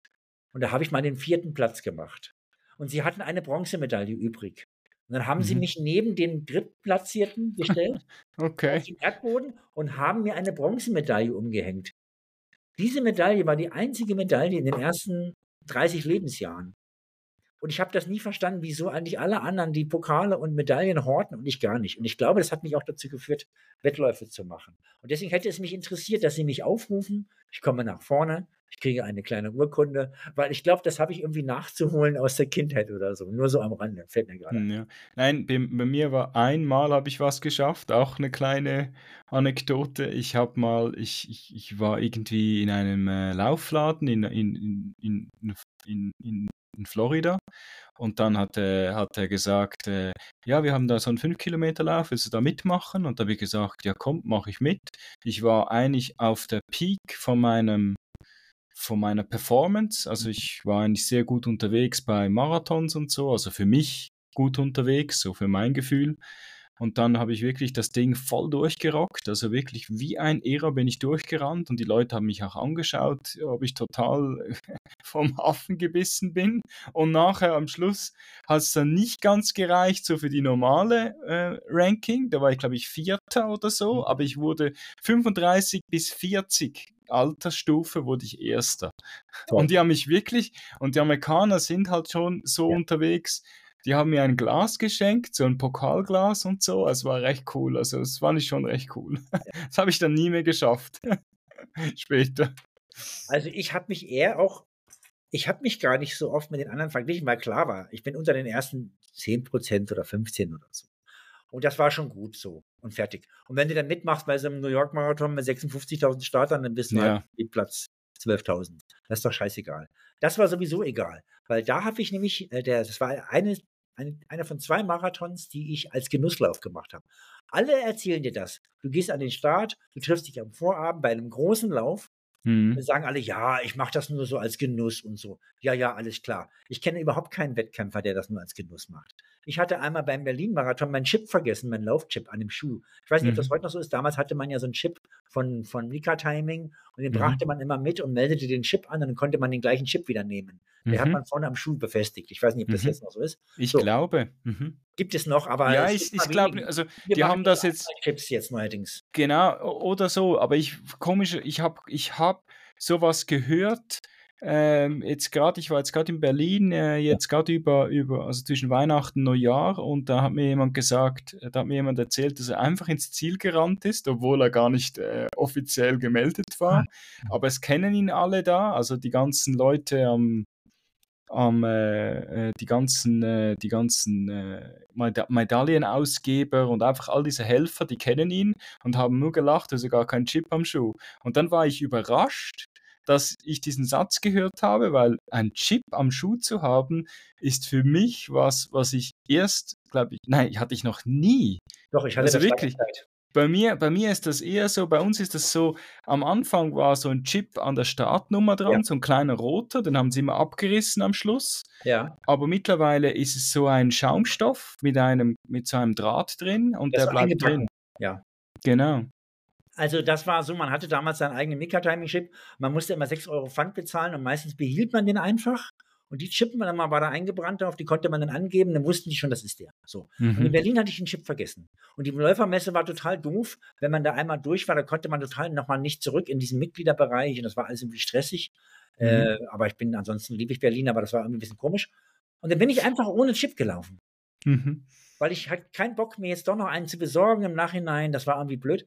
B: und da habe ich mal den vierten Platz gemacht. Und sie hatten eine Bronzemedaille übrig. Und dann haben mhm. sie mich neben den Drittplatzierten gestellt, [LAUGHS]
A: okay.
B: auf den Erdboden und haben mir eine Bronzemedaille umgehängt. Diese Medaille war die einzige Medaille in den ersten 30 Lebensjahren. Und ich habe das nie verstanden, wieso eigentlich alle anderen die Pokale und Medaillen horten und ich gar nicht. Und ich glaube, das hat mich auch dazu geführt, Wettläufe zu machen. Und deswegen hätte es mich interessiert, dass sie mich aufrufen. Ich komme nach vorne, ich kriege eine kleine Urkunde, weil ich glaube, das habe ich irgendwie nachzuholen aus der Kindheit oder so. Nur so am Rande, fällt mir gerade.
A: Hm, ja. Nein, bei, bei mir war einmal habe ich was geschafft, auch eine kleine Anekdote. Ich habe mal, ich, ich, ich war irgendwie in einem äh, Laufladen in, in, in, in, in, in Florida und dann hat er, hat er gesagt, äh, ja, wir haben da so einen 5-Kilometer-Lauf, willst du da mitmachen? Und da habe ich gesagt, ja komm, mache ich mit. Ich war eigentlich auf der Peak von meinem von meiner Performance. Also ich war eigentlich sehr gut unterwegs bei Marathons und so, also für mich gut unterwegs, so für mein Gefühl. Und dann habe ich wirklich das Ding voll durchgerockt. Also wirklich wie ein Irrer bin ich durchgerannt und die Leute haben mich auch angeschaut, ob ich total [LAUGHS] vom Hafen gebissen bin. Und nachher am Schluss hat es dann nicht ganz gereicht, so für die normale äh, Ranking. Da war ich, glaube ich, Vierter oder so, mhm. aber ich wurde 35 bis 40 Altersstufe wurde ich Erster. Toll. Und die haben mich wirklich, und die Amerikaner sind halt schon so ja. unterwegs, die haben mir ein Glas geschenkt, so ein Pokalglas und so. Es war recht cool. Also, das fand ich schon recht cool. [LAUGHS] Das habe ich dann nie mehr geschafft. [LAUGHS] Später.
B: Also, ich habe mich eher auch, ich habe mich gar nicht so oft mit den anderen verglichen, weil klar war, ich bin unter den ersten 10% oder 15 oder so. Und das war schon gut so und fertig. Und wenn du dann mitmachst bei so einem New York Marathon mit 56.000 Startern, dann bist du ja. halt Platz 12.000. Das ist doch scheißegal. Das war sowieso egal, weil da habe ich nämlich, äh, der, das war eine ein, einer von zwei Marathons, die ich als Genusslauf gemacht habe. Alle erzählen dir das. Du gehst an den Start, du triffst dich am Vorabend bei einem großen Lauf Mhm. sagen alle, ja, ich mache das nur so als Genuss und so. Ja, ja, alles klar. Ich kenne überhaupt keinen Wettkämpfer, der das nur als Genuss macht. Ich hatte einmal beim Berlin-Marathon meinen Chip vergessen, meinen Laufchip an dem Schuh. Ich weiß nicht, mhm. ob das mhm. heute noch so ist. Damals hatte man ja so einen Chip von, von Mika Timing und den mhm. brachte man immer mit und meldete den Chip an und dann konnte man den gleichen Chip wieder nehmen. Den hat mhm. man vorne am Schuh befestigt. Ich weiß nicht, ob das mhm. jetzt noch so ist.
A: Ich
B: so.
A: glaube.
B: Gibt es noch, aber.
A: Ja, ich, ich glaube, also die haben das jetzt.
B: Chips jetzt neuerdings.
A: Genau, oder so. Aber ich, komisch, ich habe ich hab sowas gehört. Ähm, jetzt gerade, ich war jetzt gerade in Berlin, äh, jetzt gerade über, über, also zwischen Weihnachten und Neujahr und da hat mir jemand gesagt, da hat mir jemand erzählt, dass er einfach ins Ziel gerannt ist, obwohl er gar nicht äh, offiziell gemeldet war. Ah. Aber es kennen ihn alle da, also die ganzen Leute am, am äh, äh die ganzen, äh, die ganzen äh, Medaillenausgeber und einfach all diese Helfer, die kennen ihn und haben nur gelacht, also gar kein Chip am Schuh. Und dann war ich überrascht, dass ich diesen Satz gehört habe, weil ein Chip am Schuh zu haben, ist für mich was, was ich erst, glaube ich, nein, hatte ich noch nie.
B: Doch, ich hatte also das wirklich.
A: Bei mir, bei mir ist das eher so, bei uns ist das so, am Anfang war so ein Chip an der Startnummer dran, ja. so ein kleiner roter, den haben sie immer abgerissen am Schluss.
B: Ja.
A: Aber mittlerweile ist es so ein Schaumstoff mit einem, mit so einem Draht drin und das der bleibt drin.
B: Ja.
A: Genau.
B: Also das war so, man hatte damals seinen eigenen Mika-Timing-Chip, man musste immer 6 Euro Pfand bezahlen und meistens behielt man den einfach. Und die Chippen dann mal war da eingebrannt drauf, die konnte man dann angeben, dann wussten die schon, das ist der. So. Mhm. Und in mhm. Berlin hatte ich den Chip vergessen. Und die Läufermesse war total doof. Wenn man da einmal durch war, da konnte man total nochmal nicht zurück in diesen Mitgliederbereich und das war alles irgendwie stressig. Mhm. Äh, aber ich bin, ansonsten liebe ich Berlin, aber das war irgendwie ein bisschen komisch. Und dann bin ich einfach ohne Chip gelaufen. Mhm. Weil ich hatte keinen Bock, mir jetzt doch noch einen zu besorgen im Nachhinein. Das war irgendwie blöd.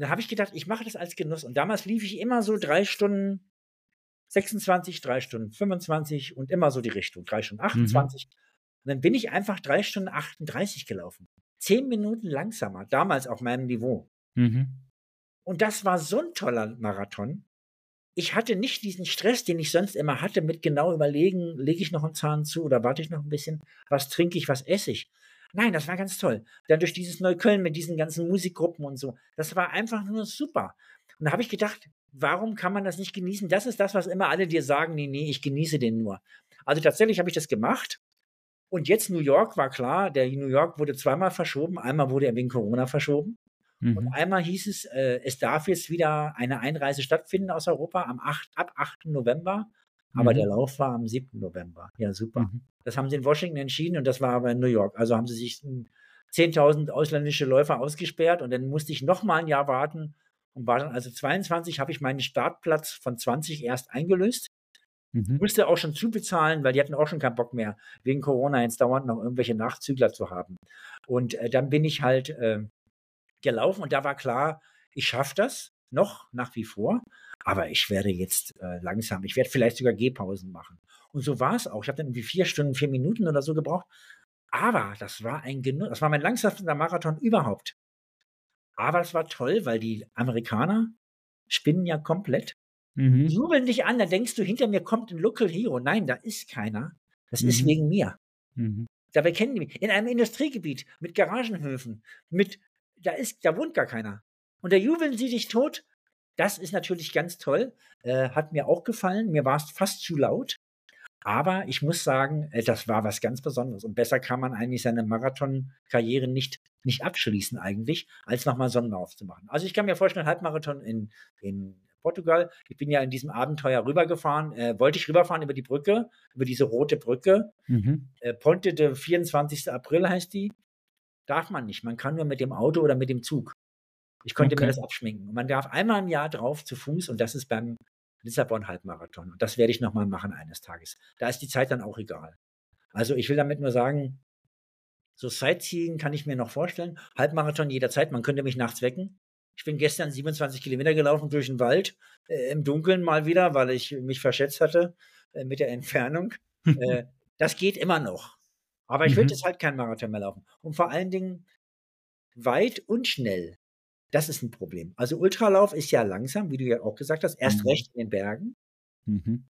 B: Und da habe ich gedacht, ich mache das als Genuss. Und damals lief ich immer so drei Stunden 26, drei Stunden 25 und immer so die Richtung, drei Stunden 28. Mhm. Und dann bin ich einfach drei Stunden 38 gelaufen. Zehn Minuten langsamer, damals auf meinem Niveau. Mhm. Und das war so ein toller Marathon. Ich hatte nicht diesen Stress, den ich sonst immer hatte, mit genau überlegen, lege ich noch einen Zahn zu oder warte ich noch ein bisschen, was trinke ich, was esse ich. Nein, das war ganz toll. Dann durch dieses Neukölln mit diesen ganzen Musikgruppen und so. Das war einfach nur super. Und da habe ich gedacht, warum kann man das nicht genießen? Das ist das, was immer alle dir sagen, nee, nee, ich genieße den nur. Also tatsächlich habe ich das gemacht. Und jetzt New York war klar, der New York wurde zweimal verschoben. Einmal wurde er wegen Corona verschoben. Mhm. Und einmal hieß es, äh, es darf jetzt wieder eine Einreise stattfinden aus Europa am 8, ab 8. November. Aber mhm. der Lauf war am 7. November. Ja, super. Mhm. Das haben sie in Washington entschieden und das war aber in New York. Also haben sie sich 10.000 ausländische Läufer ausgesperrt und dann musste ich noch mal ein Jahr warten und war dann also 22 habe ich meinen Startplatz von 20 erst eingelöst. Mhm. Musste auch schon zubezahlen, weil die hatten auch schon keinen Bock mehr, wegen Corona jetzt dauernd noch irgendwelche Nachzügler zu haben. Und äh, dann bin ich halt äh, gelaufen und da war klar, ich schaffe das. noch nach wie vor, aber ich werde jetzt äh, langsam, ich werde vielleicht sogar Gehpausen machen. Und so war es auch. Ich habe dann irgendwie vier Stunden, vier Minuten oder so gebraucht. Aber das war ein Genuss, das war mein langsamster Marathon überhaupt. Aber das war toll, weil die Amerikaner spinnen ja komplett. Mhm. Jubeln dich an, da denkst du, hinter mir kommt ein Local Hero. Nein, da ist keiner. Das mhm. ist wegen mir. Mhm. Dabei kennen die mich. In einem Industriegebiet mit Garagenhöfen, mit, da ist, da wohnt gar keiner. Und da jubeln sie dich tot. Das ist natürlich ganz toll. Äh, hat mir auch gefallen. Mir war es fast zu laut. Aber ich muss sagen, äh, das war was ganz Besonderes. Und besser kann man eigentlich seine Marathonkarriere nicht, nicht abschließen eigentlich, als nochmal Sonnenlauf zu machen. Also ich kann mir vorstellen, Halbmarathon in, in Portugal. Ich bin ja in diesem Abenteuer rübergefahren, äh, wollte ich rüberfahren über die Brücke, über diese rote Brücke. Mhm. Äh, Ponte de 24. April heißt die. Darf man nicht. Man kann nur mit dem Auto oder mit dem Zug. Ich konnte okay. mir das abschminken. Und man darf einmal im Jahr drauf zu Fuß und das ist beim Lissabon Halbmarathon. Und das werde ich nochmal machen eines Tages. Da ist die Zeit dann auch egal. Also ich will damit nur sagen, so Sightseeing kann ich mir noch vorstellen. Halbmarathon jederzeit. Man könnte mich nachts wecken. Ich bin gestern 27 Kilometer gelaufen durch den Wald, äh, im Dunkeln mal wieder, weil ich mich verschätzt hatte äh, mit der Entfernung. [LAUGHS] äh, das geht immer noch. Aber ich mhm. würde jetzt halt keinen Marathon mehr laufen. Und vor allen Dingen weit und schnell. Das ist ein Problem. Also Ultralauf ist ja langsam, wie du ja auch gesagt hast, erst mhm. recht in den Bergen. Mhm.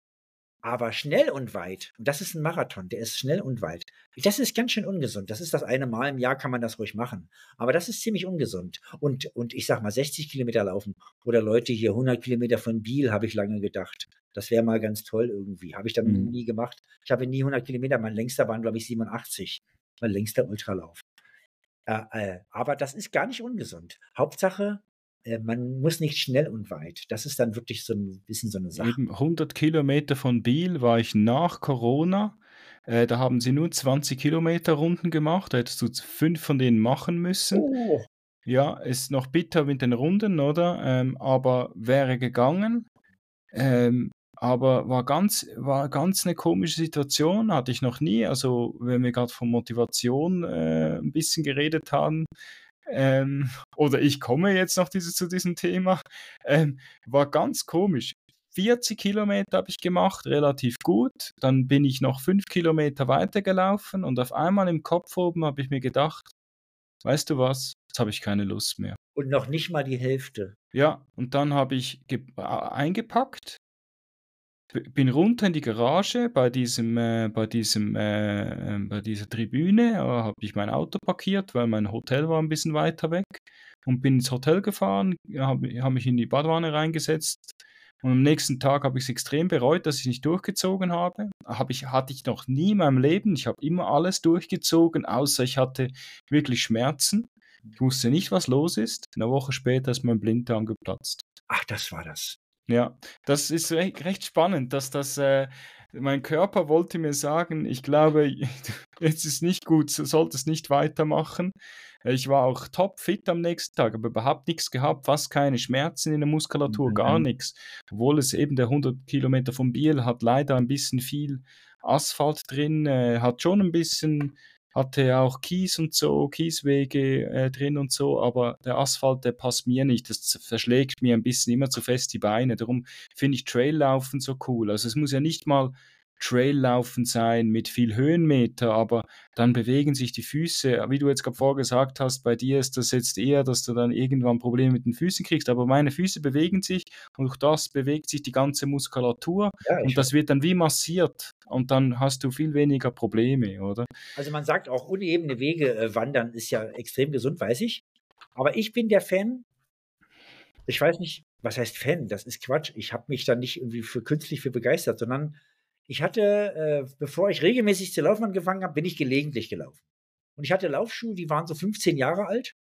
B: Aber schnell und weit, und das ist ein Marathon, der ist schnell und weit. Das ist ganz schön ungesund. Das ist das eine Mal im Jahr, kann man das ruhig machen. Aber das ist ziemlich ungesund. Und, und ich sag mal, 60 Kilometer laufen oder Leute hier 100 Kilometer von Biel, habe ich lange gedacht. Das wäre mal ganz toll irgendwie. Habe ich dann mhm. nie gemacht. Ich habe nie 100 Kilometer, mein längster waren, glaube ich, 87. Mein längster Ultralauf. Äh, äh, aber das ist gar nicht ungesund. Hauptsache, äh, man muss nicht schnell und weit. Das ist dann wirklich so ein bisschen so eine Sache.
A: Eben 100 Kilometer von Biel war ich nach Corona. Äh, da haben sie nur 20 Kilometer Runden gemacht. Da hättest du fünf von denen machen müssen. Oh. Ja, ist noch bitter mit den Runden, oder? Ähm, aber wäre gegangen. Ähm, aber war ganz, war ganz eine komische Situation, hatte ich noch nie. Also, wenn wir gerade von Motivation äh, ein bisschen geredet haben, ähm, [LAUGHS] oder ich komme jetzt noch diese, zu diesem Thema, ähm, war ganz komisch. 40 Kilometer habe ich gemacht, relativ gut. Dann bin ich noch 5 Kilometer weitergelaufen und auf einmal im Kopf oben habe ich mir gedacht, weißt du was, jetzt habe ich keine Lust mehr.
B: Und noch nicht mal die Hälfte.
A: Ja, und dann habe ich eingepackt, bin runter in die Garage bei diesem, äh, bei diesem, äh, ähm, bei dieser Tribüne, habe ich mein Auto parkiert, weil mein Hotel war ein bisschen weiter weg und bin ins Hotel gefahren, habe hab mich in die Badwanne reingesetzt und am nächsten Tag habe ich es extrem bereut, dass ich nicht durchgezogen habe. habe ich, hatte ich noch nie in meinem Leben. Ich habe immer alles durchgezogen, außer ich hatte wirklich Schmerzen. Ich wusste nicht, was los ist. Eine Woche später ist mein Blinddarm geplatzt.
B: Ach, das war das.
A: Ja, das ist recht spannend, dass das, äh, mein Körper wollte mir sagen, ich glaube, [LAUGHS] jetzt ist nicht gut, du solltest nicht weitermachen. Ich war auch topfit am nächsten Tag, aber überhaupt nichts gehabt, fast keine Schmerzen in der Muskulatur, gar mhm. nichts. Obwohl es eben der 100 Kilometer von Biel hat leider ein bisschen viel Asphalt drin, äh, hat schon ein bisschen hatte auch Kies und so, Kieswege äh, drin und so, aber der Asphalt, der passt mir nicht. Das verschlägt mir ein bisschen immer zu fest die Beine. Darum finde ich Traillaufen so cool. Also es muss ja nicht mal Traillaufen sein mit viel Höhenmeter, aber dann bewegen sich die Füße. Wie du jetzt gerade vorgesagt hast, bei dir ist das jetzt eher, dass du dann irgendwann Probleme mit den Füßen kriegst, aber meine Füße bewegen sich und durch das bewegt sich die ganze Muskulatur ja, und das wird dann wie massiert und dann hast du viel weniger Probleme, oder?
B: Also man sagt auch, unebene Wege äh, wandern ist ja extrem gesund, weiß ich. Aber ich bin der Fan, ich weiß nicht, was heißt Fan? Das ist Quatsch. Ich habe mich da nicht irgendwie für künstlich für begeistert, sondern ich hatte, äh, bevor ich regelmäßig zu laufen angefangen habe, bin ich gelegentlich gelaufen. Und ich hatte Laufschuhe, die waren so 15 Jahre alt,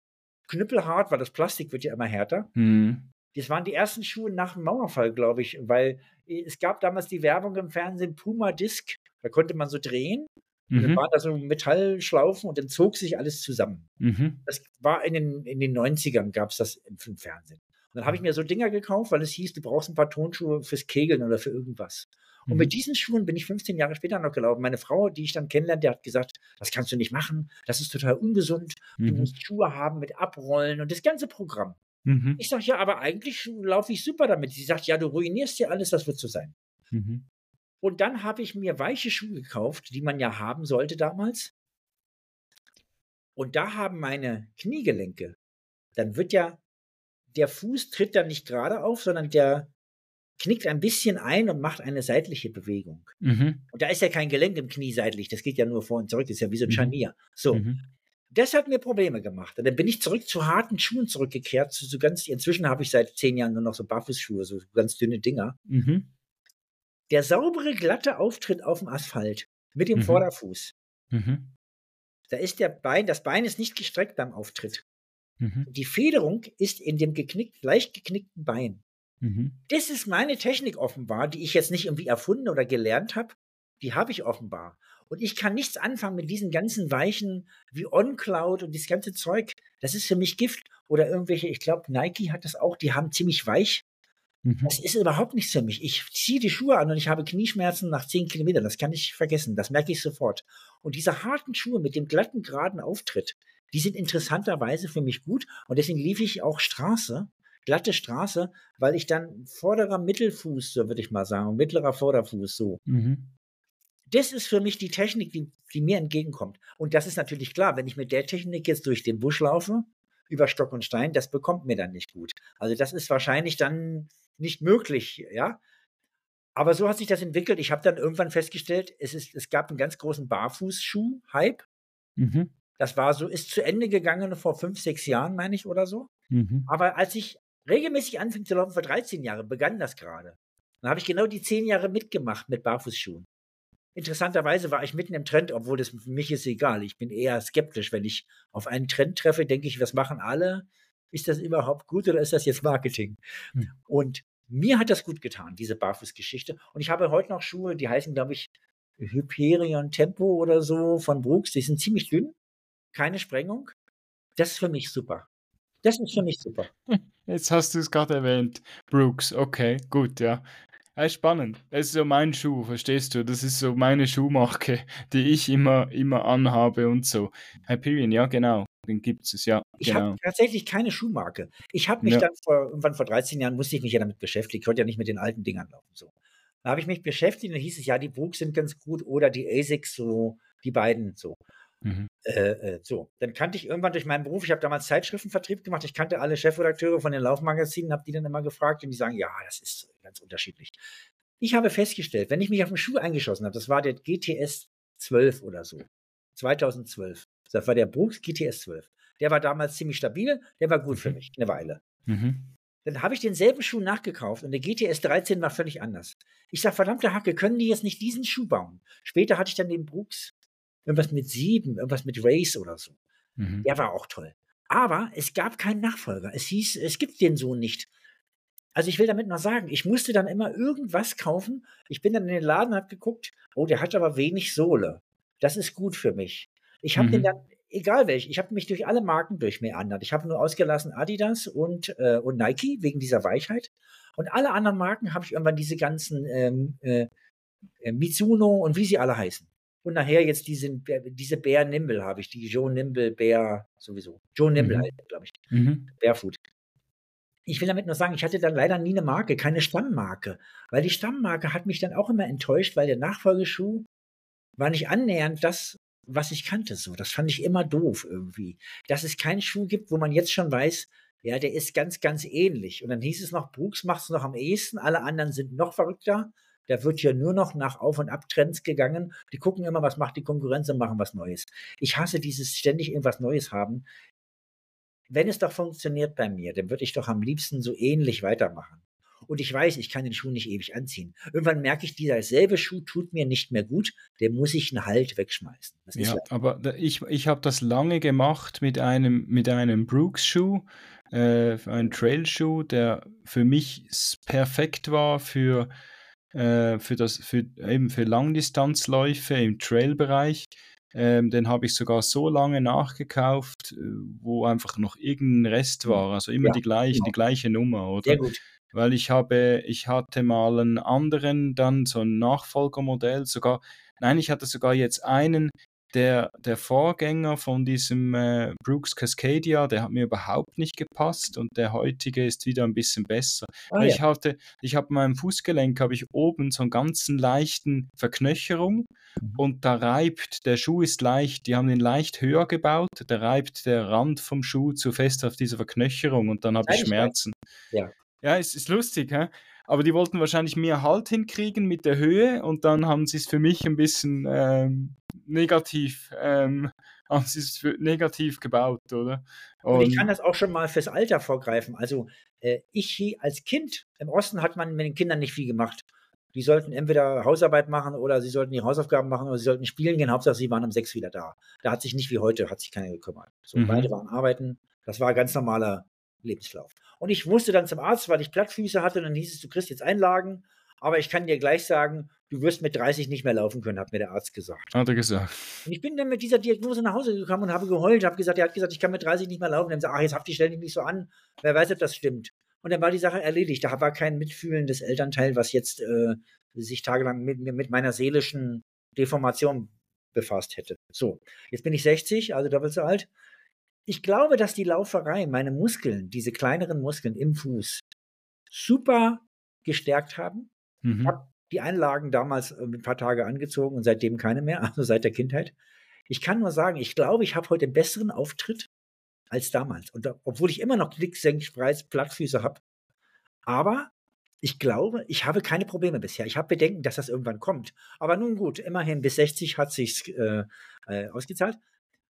B: knüppelhart, weil das Plastik wird ja immer härter. Mhm. Das waren die ersten Schuhe nach dem Mauerfall, glaube ich, weil äh, es gab damals die Werbung im Fernsehen Puma Disc, da konnte man so drehen. Mhm. Und dann mhm. waren da so Metallschlaufen und dann zog sich alles zusammen. Mhm. Das war in den, in den 90ern, gab es das im, im Fernsehen. Und dann habe ich mir so Dinger gekauft, weil es hieß, du brauchst ein paar Tonschuhe fürs Kegeln oder für irgendwas. Und mhm. mit diesen Schuhen bin ich 15 Jahre später noch gelaufen. Meine Frau, die ich dann kennenlernte, hat gesagt, das kannst du nicht machen, das ist total ungesund. Du mhm. musst Schuhe haben mit Abrollen und das ganze Programm. Mhm. Ich sage, ja, aber eigentlich laufe ich super damit. Sie sagt, ja, du ruinierst dir alles, das wird so sein. Mhm. Und dann habe ich mir weiche Schuhe gekauft, die man ja haben sollte damals. Und da haben meine Kniegelenke, dann wird ja der Fuß tritt dann nicht gerade auf, sondern der knickt ein bisschen ein und macht eine seitliche Bewegung. Mhm. Und da ist ja kein Gelenk im Knie seitlich, das geht ja nur vor und zurück, das ist ja wie so ein mhm. Scharnier. So. Mhm. Das hat mir Probleme gemacht. Und dann bin ich zurück zu harten Schuhen zurückgekehrt. Zu so ganz, inzwischen habe ich seit zehn Jahren nur noch so Barfußschuhe, so ganz dünne Dinger. Mhm. Der saubere, glatte Auftritt auf dem Asphalt mit dem mhm. Vorderfuß. Mhm. Da ist der Bein, das Bein ist nicht gestreckt beim Auftritt. Die Federung ist in dem geknickt, leicht geknickten Bein. Mhm. Das ist meine Technik offenbar, die ich jetzt nicht irgendwie erfunden oder gelernt habe. Die habe ich offenbar. Und ich kann nichts anfangen mit diesen ganzen Weichen wie OnCloud und dieses ganze Zeug. Das ist für mich Gift. Oder irgendwelche, ich glaube, Nike hat das auch, die haben ziemlich weich. Mhm. Das ist überhaupt nichts für mich. Ich ziehe die Schuhe an und ich habe Knieschmerzen nach zehn Kilometern. Das kann ich vergessen. Das merke ich sofort. Und diese harten Schuhe mit dem glatten, geraden Auftritt, die sind interessanterweise für mich gut. Und deswegen lief ich auch Straße, glatte Straße, weil ich dann vorderer Mittelfuß, so würde ich mal sagen, mittlerer Vorderfuß so. Mhm. Das ist für mich die Technik, die, die mir entgegenkommt. Und das ist natürlich klar, wenn ich mit der Technik jetzt durch den Busch laufe, über Stock und Stein, das bekommt mir dann nicht gut. Also das ist wahrscheinlich dann nicht möglich, ja. Aber so hat sich das entwickelt. Ich habe dann irgendwann festgestellt, es, ist, es gab einen ganz großen Barfußschuh-Hype. Mhm. Das war so, ist zu Ende gegangen vor fünf, sechs Jahren, meine ich, oder so. Mhm. Aber als ich regelmäßig anfing zu laufen, vor 13 Jahren, begann das gerade. Dann habe ich genau die zehn Jahre mitgemacht mit Barfußschuhen. Interessanterweise war ich mitten im Trend, obwohl das für mich ist egal. Ich bin eher skeptisch, wenn ich auf einen Trend treffe, denke ich, was machen alle? Ist das überhaupt gut oder ist das jetzt Marketing? Hm. Und mir hat das gut getan, diese Barfußgeschichte. Und ich habe heute noch Schuhe, die heißen, glaube ich, Hyperion Tempo oder so von Brooks. Die sind ziemlich dünn, keine Sprengung. Das ist für mich super. Das ist für mich super. [LAUGHS]
A: Jetzt hast du es gerade erwähnt. Brooks, okay, gut, ja. Ja, spannend. Das ist so mein Schuh, verstehst du? Das ist so meine Schuhmarke, [LAUGHS] die ich immer, immer anhabe und so. Hyperion, ja, genau. Den gibt es, ja.
B: Ich genau. habe tatsächlich keine Schuhmarke. Ich habe mich ja. dann vor, irgendwann vor 13 Jahren, musste ich mich ja damit beschäftigen. Ich konnte ja nicht mit den alten Dingern laufen. So. Da habe ich mich beschäftigt und hieß es, ja, die Brooks sind ganz gut oder die ASICs, so, die beiden so. Mhm. Äh, äh, so, dann kannte ich irgendwann durch meinen Beruf, ich habe damals Zeitschriftenvertrieb gemacht, ich kannte alle Chefredakteure von den Laufmagazinen, habe die dann immer gefragt und die sagen, ja, das ist ganz unterschiedlich. Ich habe festgestellt, wenn ich mich auf den Schuh eingeschossen habe, das war der GTS 12 oder so, 2012, das war der Brooks GTS 12. Der war damals ziemlich stabil, der war gut für mhm. mich, eine Weile. Mhm. Dann habe ich denselben Schuh nachgekauft und der GTS 13 war völlig anders. Ich sage, verdammte Hacke, können die jetzt nicht diesen Schuh bauen? Später hatte ich dann den Brooks irgendwas mit sieben, irgendwas mit Race oder so. Mhm. Der war auch toll. Aber es gab keinen Nachfolger. Es hieß, es gibt den so nicht. Also ich will damit mal sagen, ich musste dann immer irgendwas kaufen. Ich bin dann in den Laden, habe geguckt, oh, der hat aber wenig Sohle. Das ist gut für mich. Ich habe mhm. den dann, egal welch, ich habe mich durch alle Marken durchmeandert. Ich habe nur ausgelassen Adidas und, äh, und Nike wegen dieser Weichheit. Und alle anderen Marken habe ich irgendwann diese ganzen ähm, äh, äh Mizuno und wie sie alle heißen. Und nachher jetzt diese, diese Bär Nimble habe ich, die Joe Nimble Bär sowieso. Joe Nimble mhm. halt, glaube ich. Mhm. Barefoot. Ich will damit nur sagen, ich hatte dann leider nie eine Marke, keine Stammmarke. Weil die Stammmarke hat mich dann auch immer enttäuscht, weil der Nachfolgeschuh war nicht annähernd das, was ich kannte. So, das fand ich immer doof irgendwie. Dass es keinen Schuh gibt, wo man jetzt schon weiß, ja, der ist ganz, ganz ähnlich. Und dann hieß es noch, Brooks macht es noch am ehesten, alle anderen sind noch verrückter. Da wird ja nur noch nach Auf- und Abtrends gegangen. Die gucken immer, was macht die Konkurrenz und machen was Neues. Ich hasse dieses ständig irgendwas Neues haben. Wenn es doch funktioniert bei mir, dann würde ich doch am liebsten so ähnlich weitermachen. Und ich weiß, ich kann den Schuh nicht ewig anziehen. Irgendwann merke ich, dieser selbe Schuh tut mir nicht mehr gut, den muss ich einen Halt wegschmeißen.
A: ja, ja, aber ich, ich habe das lange gemacht mit einem, mit einem Brooks-Schuh, äh, ein Trail-Schuh, der für mich perfekt war für äh, für, das, für, eben für Langdistanzläufe im Trailbereich. Ähm, den habe ich sogar so lange nachgekauft, äh, wo einfach noch irgendein Rest war. Also immer ja, die, gleiche, genau. die gleiche Nummer, oder? Sehr gut. Weil ich habe, ich hatte mal einen anderen, dann so ein Nachfolgermodell, sogar, nein, ich hatte sogar jetzt einen, der, der Vorgänger von diesem äh, Brooks Cascadia, der hat mir überhaupt nicht gepasst und der heutige ist wieder ein bisschen besser.
B: Ah, ja.
A: ich hatte, ich habe meinem Fußgelenk, habe ich oben so einen ganzen leichten Verknöcherung
B: Mhm.
A: und da reibt, der Schuh ist leicht, die haben ihn leicht höher gebaut, da reibt der Rand vom Schuh zu fest auf diese Verknöcherung und dann habe ich. Schmerzen.
B: Ja.
A: Ja, es ist lustig, hä? Aber die wollten wahrscheinlich mehr Halt hinkriegen mit der Höhe und dann haben sie es für mich ein bisschen ähm, negativ, ähm, [LAUGHS] haben sie es negativ gebaut, oder?
B: Und ich kann
A: Und
B: das auch schon mal fürs Alter vorgreifen. Also äh, ich als Kind, im Osten hat man mit den Kindern nicht viel gemacht. Die sollten entweder Hausarbeit machen oder sie sollten die Hausaufgaben machen oder sie sollten spielen gehen. Hauptsache, sie waren um sechs wieder da. Da hat sich nicht wie heute, hat sich keiner gekümmert. So,
A: Mhm.
B: beide waren arbeiten. Das war ein ganz normaler Lebenslauf. Und ich musste dann zum Arzt, weil ich Plattfüße hatte. Und dann hieß es, du kriegst jetzt Einlagen. Aber ich kann dir gleich sagen, du wirst mit 30 nicht mehr laufen können, hat mir der Arzt gesagt.
A: hat er gesagt.
B: Und ich bin dann mit dieser Diagnose nach Hause gekommen und habe geheult, habe gesagt, er hat gesagt, ich kann mit 30 nicht mehr laufen. Dann gesagt, ach, jetzt habt ihr stell dich nicht so an. Wer weiß, ob das stimmt. Und dann war die Sache erledigt. Da war kein mitfühlendes Elternteil, was jetzt äh, sich tagelang mit, mit meiner seelischen Deformation befasst hätte. So, jetzt bin ich 60, also doppelt so alt. Ich glaube, dass die Lauferei meine Muskeln, diese kleineren Muskeln im Fuß, super gestärkt haben. Ich
A: Mhm.
B: habe die Einlagen damals äh, ein paar Tage angezogen und seitdem keine mehr, [LAUGHS] also seit der Kindheit. Ich kann nur sagen, ich glaube, ich habe heute einen besseren Auftritt als damals. Und da, obwohl ich immer noch Klick, Senk, Spreiz, Plattfüße habe. Aber ich glaube, ich habe keine Probleme bisher. Ich habe Bedenken, dass das irgendwann kommt. Aber nun gut, immerhin bis 60 hat sich's äh, äh, ausgezahlt.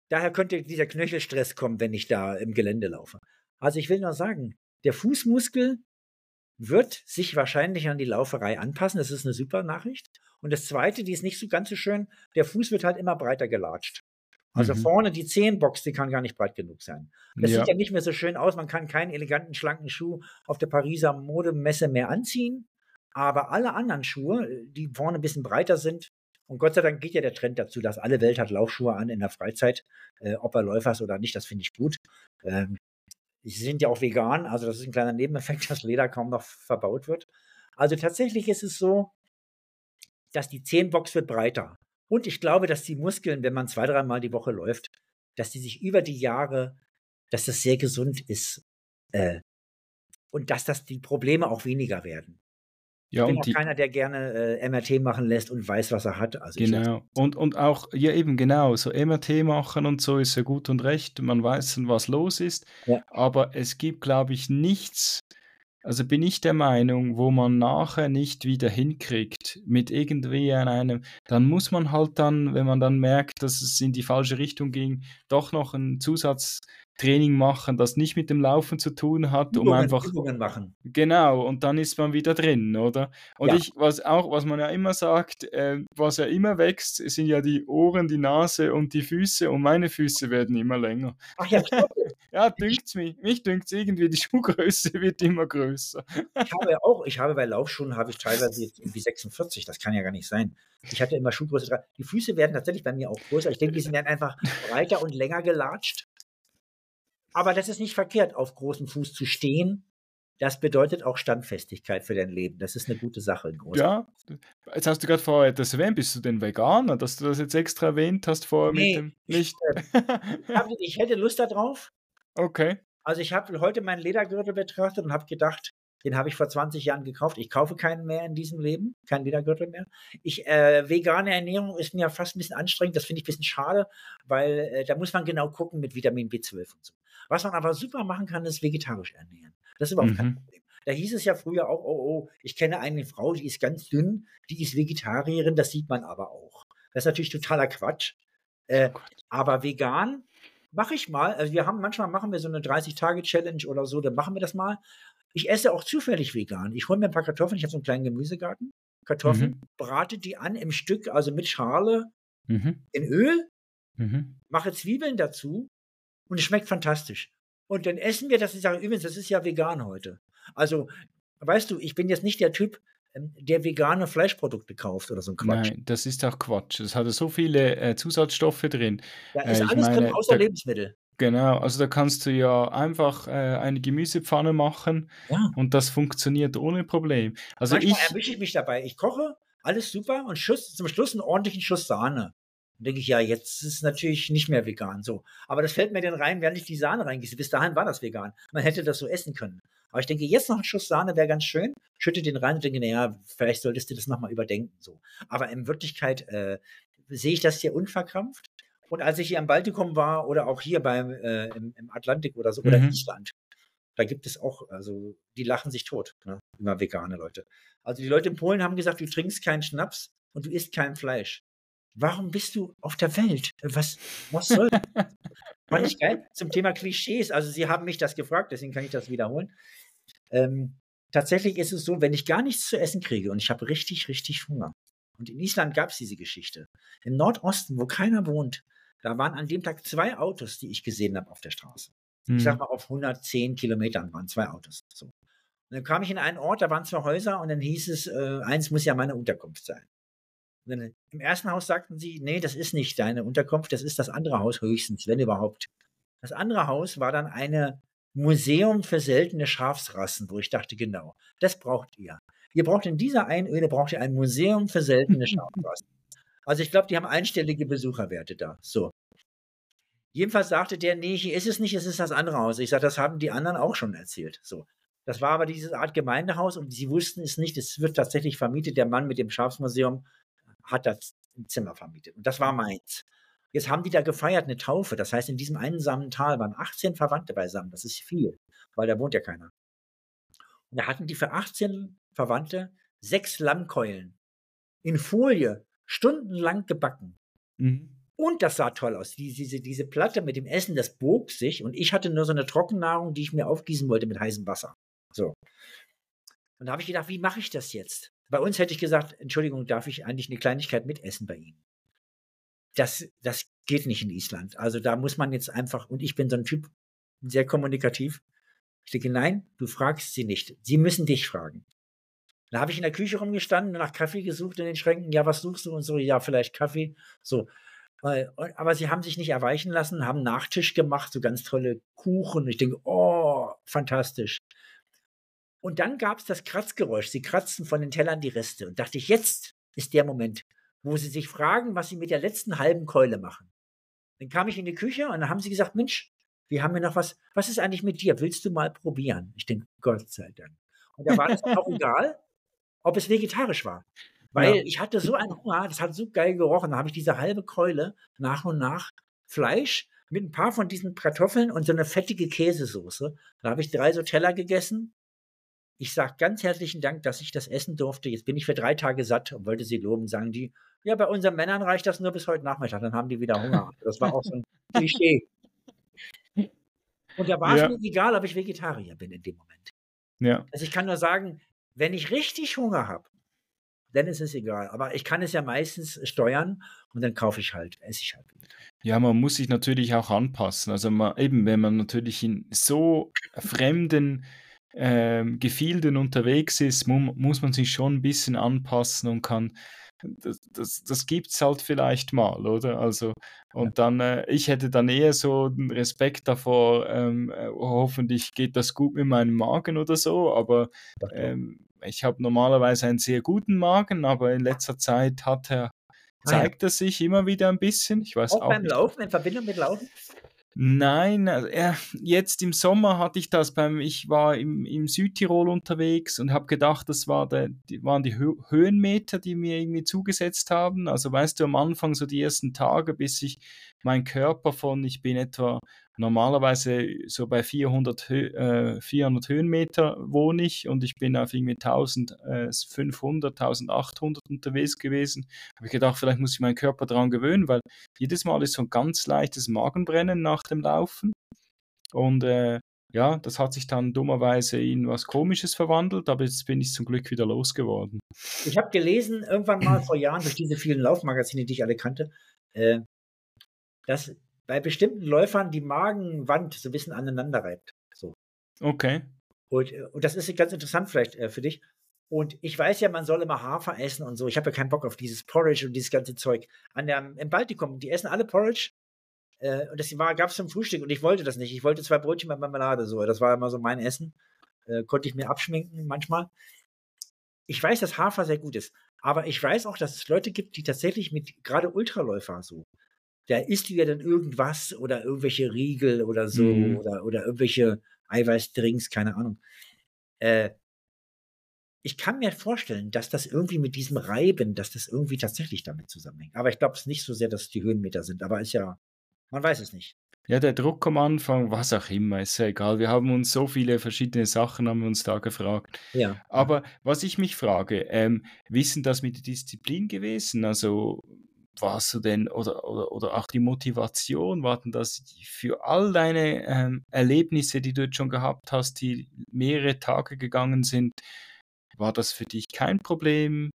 B: Daher könnte dieser Knöchelstress kommen, wenn ich da im Gelände laufe. Also ich will nur sagen, der Fußmuskel wird sich wahrscheinlich an die Lauferei anpassen. Das ist eine super Nachricht. Und das Zweite, die ist nicht so ganz so schön, der Fuß wird halt immer breiter gelatscht. Also
A: Mhm.
B: vorne die Zehenbox, die kann gar nicht breit genug sein. Das
A: Ja.
B: sieht ja nicht mehr so schön aus. Man kann keinen eleganten, schlanken Schuh auf der Pariser Modemesse mehr anziehen. Aber alle anderen Schuhe, die vorne ein bisschen breiter sind, und Gott sei Dank geht ja der Trend dazu, dass alle Welt hat Laufschuhe an in der Freizeit, äh, ob er Läufer ist oder nicht, das finde ich gut. Ähm, sie sind ja auch vegan, also das ist ein kleiner Nebeneffekt, dass Leder kaum noch verbaut wird. Also tatsächlich ist es so, dass die Zehenbox wird breiter. Und ich glaube, dass die Muskeln, wenn man zwei, dreimal die Woche läuft, dass die sich über die Jahre, dass das sehr gesund ist. Äh, und dass das die Probleme auch weniger werden.
A: Ja,
B: ich bin
A: und
B: auch
A: die,
B: keiner, der gerne äh, MRT machen lässt und weiß, was er hat. Also
A: Genau. Und, und auch, ja eben genau, so MRT machen und so ist ja gut und recht. Man weiß dann, was los ist.
B: Ja.
A: Aber es gibt, glaube ich, nichts, also bin ich der Meinung, wo man nachher nicht wieder hinkriegt mit irgendwie an einem, dann muss man halt dann, wenn man dann merkt, dass es in die falsche Richtung ging, doch noch ein Zusatztraining machen, das nicht mit dem Laufen zu tun hat, um
B: Übungen,
A: einfach
B: Übungen machen.
A: Genau, und dann ist man wieder drin, oder? Und
B: Ja.
A: ich, was auch, was man ja immer sagt, äh, was ja immer wächst, sind ja die Ohren, die Nase und die Füße und meine Füße werden immer länger.
B: Ach ja. [LAUGHS]
A: Ja, dünkt's mich. Mich dünkt's irgendwie, die [LAUGHS] Schuhgröße wird immer größer.
B: ich habe ja auch, ich habe bei Laufschuhen habe ich teilweise jetzt irgendwie 46, das kann ja gar nicht sein. Ich hatte immer Schuhgröße 3. Die Füße werden tatsächlich bei mir auch größer. Ich denke, die sind dann einfach breiter und länger gelatscht. Aber das ist nicht verkehrt, auf großem Fuß zu stehen. Das bedeutet auch Standfestigkeit für dein Leben. Das ist eine gute Sache.
A: Ja, jetzt hast du gerade vorher das erwähnt, bist du denn Veganer, dass du das jetzt extra erwähnt hast vorher mit
B: Nee,
A: dem
B: ich,
A: nicht?
B: Ich, ich hätte Lust darauf.
A: okay.
B: Also ich habe heute meinen Ledergürtel betrachtet und habe gedacht, den habe ich vor 20 Jahren gekauft. Ich kaufe keinen mehr in diesem Leben, keinen Ledergürtel mehr. Ich, äh, vegane Ernährung ist mir fast ein bisschen anstrengend. Das finde ich ein bisschen schade, weil äh, da muss man genau gucken mit Vitamin B12 und so. Was man aber super machen kann, ist vegetarisch ernähren. Das ist überhaupt kein
A: Mhm.
B: Problem. Da hieß es ja früher auch, oh, oh, ich kenne eine Frau, die ist ganz dünn, die ist Vegetarierin, das sieht man aber auch. Das ist natürlich totaler Quatsch. Äh, aber vegan mache ich mal. Also wir haben manchmal machen wir so eine 30-Tage-Challenge oder so, dann machen wir das mal. Ich esse auch zufällig vegan. Ich hole mir ein paar Kartoffeln, ich habe so einen kleinen Gemüsegarten. Kartoffeln,
A: Mhm.
B: brate die an im Stück, also mit Schale,
A: Mhm.
B: in Öl,
A: Mhm.
B: mache Zwiebeln dazu und es schmeckt fantastisch. Und dann essen wir das. Ich sage, übrigens, das ist ja vegan heute. Also, weißt du, ich bin jetzt nicht der Typ, ähm, der vegane Fleischprodukte kauft oder so ein Quatsch.
A: Nein, das ist auch Quatsch. Es hat so viele äh, Zusatzstoffe drin.
B: Da
A: Äh,
B: ist
A: ich
B: alles drin,
A: meine,
B: außer
A: da,
B: Lebensmittel.
A: genau, also da kannst du ja einfach äh, eine Gemüsepfanne machen
B: Ja.
A: und das funktioniert ohne Problem. Also
B: Manchmal
A: ich,
B: erwische ich mich dabei. Ich koche, alles super und Schuss, zum Schluss einen ordentlichen Schuss Sahne. Dann denke ich, ja, jetzt ist es natürlich nicht mehr vegan. So. Aber das fällt mir dann rein, während ich die Sahne reingieße. Bis dahin war das vegan. Man hätte das so essen können. Aber ich denke, jetzt noch ein Schuss Sahne wäre ganz schön. Schütte den rein und denke, naja, vielleicht solltest du das nochmal überdenken. So. Aber in Wirklichkeit äh, sehe ich das hier unverkrampft. Und als ich hier am Baltikum war oder auch hier beim, äh, im, im, Atlantik oder so, mhm. oder Island, da gibt es auch, also die lachen sich tot, ne? immer vegane Leute. Also die Leute in Polen haben gesagt, du trinkst keinen Schnaps und du isst kein Fleisch. Warum bist du auf der Welt? Was, was soll das? Fand ich geil. Zum Thema Klischees. Also Sie haben mich das gefragt, deswegen kann ich das wiederholen. Ähm, tatsächlich ist es so, wenn ich gar nichts zu essen kriege und ich habe richtig, richtig Hunger. Und in Island gab es diese Geschichte. Im Nordosten, wo keiner wohnt, da waren an dem Tag zwei Autos, die ich gesehen habe auf der Straße. Mhm. Ich sag mhm. mal, auf 110 Kilometern waren zwei Autos. So. Und dann kam ich in einen Ort, da waren zwei Häuser und dann hieß es, äh, eins muss ja meine Unterkunft sein. Dann, Im ersten Haus sagten sie, nee, das ist nicht deine Unterkunft, das ist das andere Haus höchstens, wenn überhaupt. Das andere Haus war dann eine Museum für seltene Schafsrassen, wo ich dachte, genau, das braucht ihr. Ihr braucht in dieser Einöde braucht ihr ein Museum für seltene [LAUGHS] Schafsrassen. Also ich glaube, die haben einstellige Besucherwerte da. So. Jedenfalls sagte der, nee, hier ist es nicht, es ist das andere Haus. Ich sage, das haben die anderen auch schon erzählt. So. Das war aber diese Art Gemeindehaus und sie wussten es nicht. Es wird tatsächlich vermietet. Der Mann mit dem Schafsmuseum hat das Zimmer vermietet. Und das war meins. Jetzt haben die da gefeiert, eine Taufe. Das heißt, in diesem einsamen Tal waren 18 Verwandte beisammen. Das ist viel, weil da wohnt ja keiner. Und da hatten die für 18 Verwandte sechs Lammkeulen in Folie stundenlang gebacken. Mhm. Und das sah toll aus. Diese, diese Platte mit dem Essen, das bog sich. Und ich hatte nur so eine Trockennahrung, die ich mir aufgießen wollte mit heißem Wasser. So. Und da habe ich gedacht, wie mache ich das jetzt? Bei uns hätte ich gesagt, Entschuldigung, darf ich eigentlich eine Kleinigkeit mitessen bei Ihnen? Das, das geht nicht in Island. Also da muss man jetzt einfach, und ich bin so ein Typ, sehr kommunikativ. Ich denke, nein, du fragst sie nicht. Sie müssen dich fragen. Da habe ich in der Küche rumgestanden, nach Kaffee gesucht in den Schränken. Ja, was suchst du? Und so, ja, vielleicht Kaffee. So. Aber sie haben sich nicht erweichen lassen, haben Nachtisch gemacht, so ganz tolle Kuchen. Ich denke, oh, fantastisch. Und dann gab es das Kratzgeräusch. Sie kratzten von den Tellern die Reste. Und dachte ich, jetzt ist der Moment, wo sie sich fragen, was sie mit der letzten halben Keule machen. Dann kam ich in die Küche und dann haben sie gesagt, Mensch, wir haben hier noch was. Was ist eigentlich mit dir? Willst du mal probieren? Ich denke, Gott sei Dank. Und da war es auch [LAUGHS] egal, ob es vegetarisch war. Weil ja. ich hatte so einen Hunger, das hat so geil gerochen. Da habe ich diese halbe Keule nach und nach Fleisch mit ein paar von diesen Kartoffeln und so eine fettige Käsesoße. Da habe ich drei so Teller gegessen. Ich sage ganz herzlichen Dank, dass ich das essen durfte. Jetzt bin ich für drei Tage satt und wollte sie loben. Sagen die, ja, bei unseren Männern reicht das nur bis heute Nachmittag. Dann haben die wieder Hunger. Das war auch so ein [LAUGHS] Klischee. Und da war es ja. mir egal, ob ich Vegetarier bin in dem Moment. Ja. Also ich kann nur sagen, wenn ich richtig Hunger habe, dann ist es egal. Aber ich kann es ja meistens steuern und dann kaufe ich halt, esse ich halt.
A: Ja, man muss sich natürlich auch anpassen. Also man, eben, wenn man natürlich in so fremden ähm, Gefilden unterwegs ist, mu muss man sich schon ein bisschen anpassen und kann das, das, das gibt es halt vielleicht mal, oder? Also, und dann, äh, ich hätte dann eher so den Respekt davor, ähm, äh, hoffentlich geht das gut mit meinem Magen oder so, aber ähm, ich habe normalerweise einen sehr guten Magen, aber in letzter Zeit hat er, zeigt ah, ja. er sich immer wieder ein bisschen. Ich weiß
B: auch, auch beim nicht. Laufen, in Verbindung mit Laufen?
A: Nein, äh, jetzt im Sommer hatte ich das beim, ich war im, im Südtirol unterwegs und habe gedacht, das war der, die, waren die Hö Höhenmeter, die mir irgendwie zugesetzt haben. Also weißt du, am Anfang so die ersten Tage, bis ich mein Körper von, ich bin etwa normalerweise so bei 400, äh, 400 Höhenmeter wohne ich und ich bin auf irgendwie 1500, 1800 unterwegs gewesen. Habe ich gedacht, vielleicht muss ich meinen Körper daran gewöhnen, weil jedes Mal ist so ein ganz leichtes Magenbrennen nach dem Laufen. Und äh, ja, das hat sich dann dummerweise in was Komisches verwandelt, aber jetzt bin ich zum Glück wieder losgeworden.
B: Ich habe gelesen, irgendwann mal [CLEARS THROAT] vor Jahren durch diese vielen Laufmagazine, die ich alle kannte, äh, dass bei bestimmten Läufern die Magenwand so ein bisschen aneinander reibt. So.
A: Okay.
B: Und, äh, und das ist ganz interessant vielleicht äh, für dich. Und ich weiß ja, man soll immer Hafer essen und so. Ich habe ja keinen Bock auf dieses Porridge und dieses ganze Zeug. An der, Im Baltikum, die essen alle Porridge. Äh, und das gab es zum Frühstück und ich wollte das nicht. Ich wollte zwei Brötchen mit Marmelade. So. Das war immer so mein Essen. Äh, konnte ich mir abschminken manchmal. ich weiß, dass Hafer sehr gut ist, aber ich weiß auch, dass es Leute gibt, die tatsächlich mit gerade Ultraläufer so, da isst du ja dann irgendwas oder irgendwelche Riegel oder so
A: Mhm.
B: oder, oder irgendwelche Eiweißdrinks, keine Ahnung. Äh, ich kann mir vorstellen, dass das irgendwie mit diesem Reiben, dass das irgendwie tatsächlich damit zusammenhängt. Aber ich glaube es nicht so sehr, dass es die Höhenmeter sind. Aber ist ja, man weiß es nicht.
A: Ja, der Druck am Anfang, was auch immer, ist ja egal. Wir haben uns so viele verschiedene Sachen haben wir uns da gefragt.
B: Ja.
A: Aber was ich mich frage, ähm, denn das mit der Disziplin gewesen? Also warst du denn oder, oder, oder auch die Motivation, war denn das für all deine ähm, Erlebnisse, die du jetzt schon gehabt hast, die mehrere Tage gegangen sind, war das für dich kein Problem?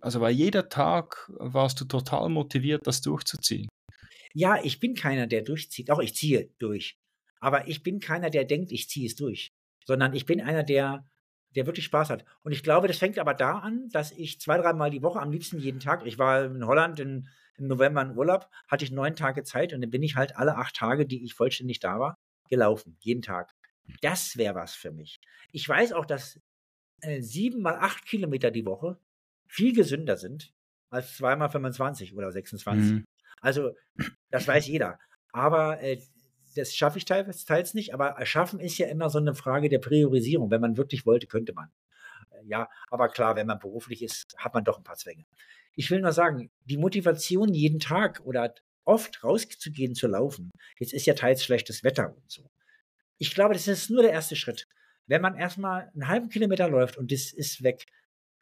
A: Also war jeder Tag, warst du total motiviert, das durchzuziehen?
B: Ja, ich bin keiner, der durchzieht. Auch ich ziehe durch. Aber ich bin keiner, der denkt, ich ziehe es durch. Sondern ich bin einer, der, der wirklich Spaß hat. Und ich glaube, das fängt aber da an, dass ich zwei, dreimal die Woche, am liebsten jeden Tag, ich war in Holland in, im November in Urlaub, hatte ich neun Tage Zeit und dann bin ich halt alle acht Tage, die ich vollständig da war, gelaufen. Jeden Tag. Das wäre was für mich. Ich weiß auch, dass äh, sieben mal acht Kilometer die Woche viel gesünder sind als zweimal 25 oder 26. Mhm. Also, das weiß jeder. Aber äh, das schaffe ich teils, teils nicht. Aber schaffen ist ja immer so eine Frage der Priorisierung. Wenn man wirklich wollte, könnte man. Äh, ja, aber klar, wenn man beruflich ist, hat man doch ein paar Zwänge. Ich will nur sagen, die Motivation, jeden Tag oder oft rauszugehen, zu laufen, jetzt ist ja teils schlechtes Wetter und so. Ich glaube, das ist nur der erste Schritt. Wenn man erstmal einen halben Kilometer läuft und das ist weg,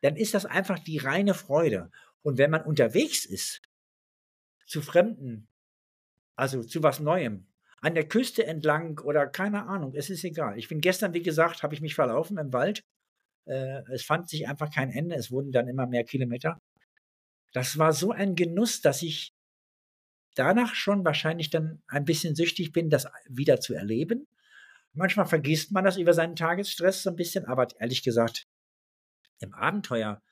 B: dann ist das einfach die reine Freude. Und wenn man unterwegs ist, zu Fremden, also zu was Neuem, an der Küste entlang oder keine Ahnung, es ist egal. Ich bin gestern, wie gesagt, habe ich mich verlaufen im Wald. Äh, es fand sich einfach kein Ende. Es wurden dann immer mehr Kilometer. Das war so ein Genuss, dass ich danach schon wahrscheinlich dann ein bisschen süchtig bin, das wieder zu erleben. Manchmal vergisst man das über seinen Tagesstress so ein bisschen, aber ehrlich gesagt, im Abenteuer,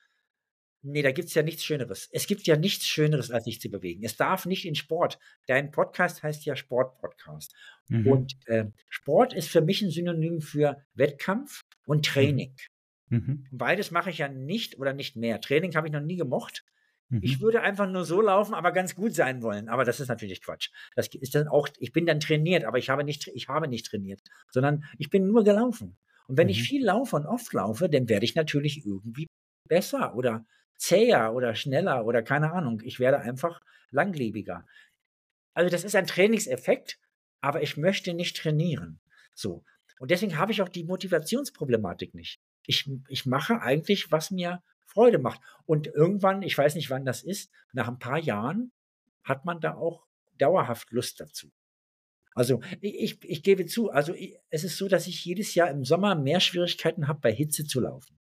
B: nee, da gibt es ja nichts Schöneres. Es gibt ja nichts Schöneres, als sich zu bewegen. Es darf nicht in Sport. Dein Podcast heißt ja Sport-Podcast. Mhm. Und äh, Sport ist für mich ein Synonym für Wettkampf und Training. Mhm. Beides mache ich ja nicht oder nicht mehr. Training habe ich noch nie gemocht. Ich
A: Mhm.
B: würde einfach nur so laufen, aber ganz gut sein wollen. Aber das ist natürlich Quatsch. Das ist dann auch, ich bin dann trainiert, aber ich habe nicht, ich habe nicht trainiert, sondern ich bin nur gelaufen. Und wenn ich
A: Mhm.
B: viel laufe und oft laufe, dann werde ich natürlich irgendwie besser oder zäher oder schneller oder keine Ahnung. Ich werde einfach langlebiger. Also das ist ein Trainingseffekt, aber ich möchte nicht trainieren. So. Und deswegen habe ich auch die Motivationsproblematik nicht. Ich, ich mache eigentlich, was mir Freude macht. Und irgendwann, ich weiß nicht, wann das ist, nach ein paar Jahren hat man da auch dauerhaft Lust dazu. Also ich, ich gebe zu, also ich, es ist so, dass ich jedes Jahr im Sommer mehr Schwierigkeiten habe, bei Hitze zu laufen.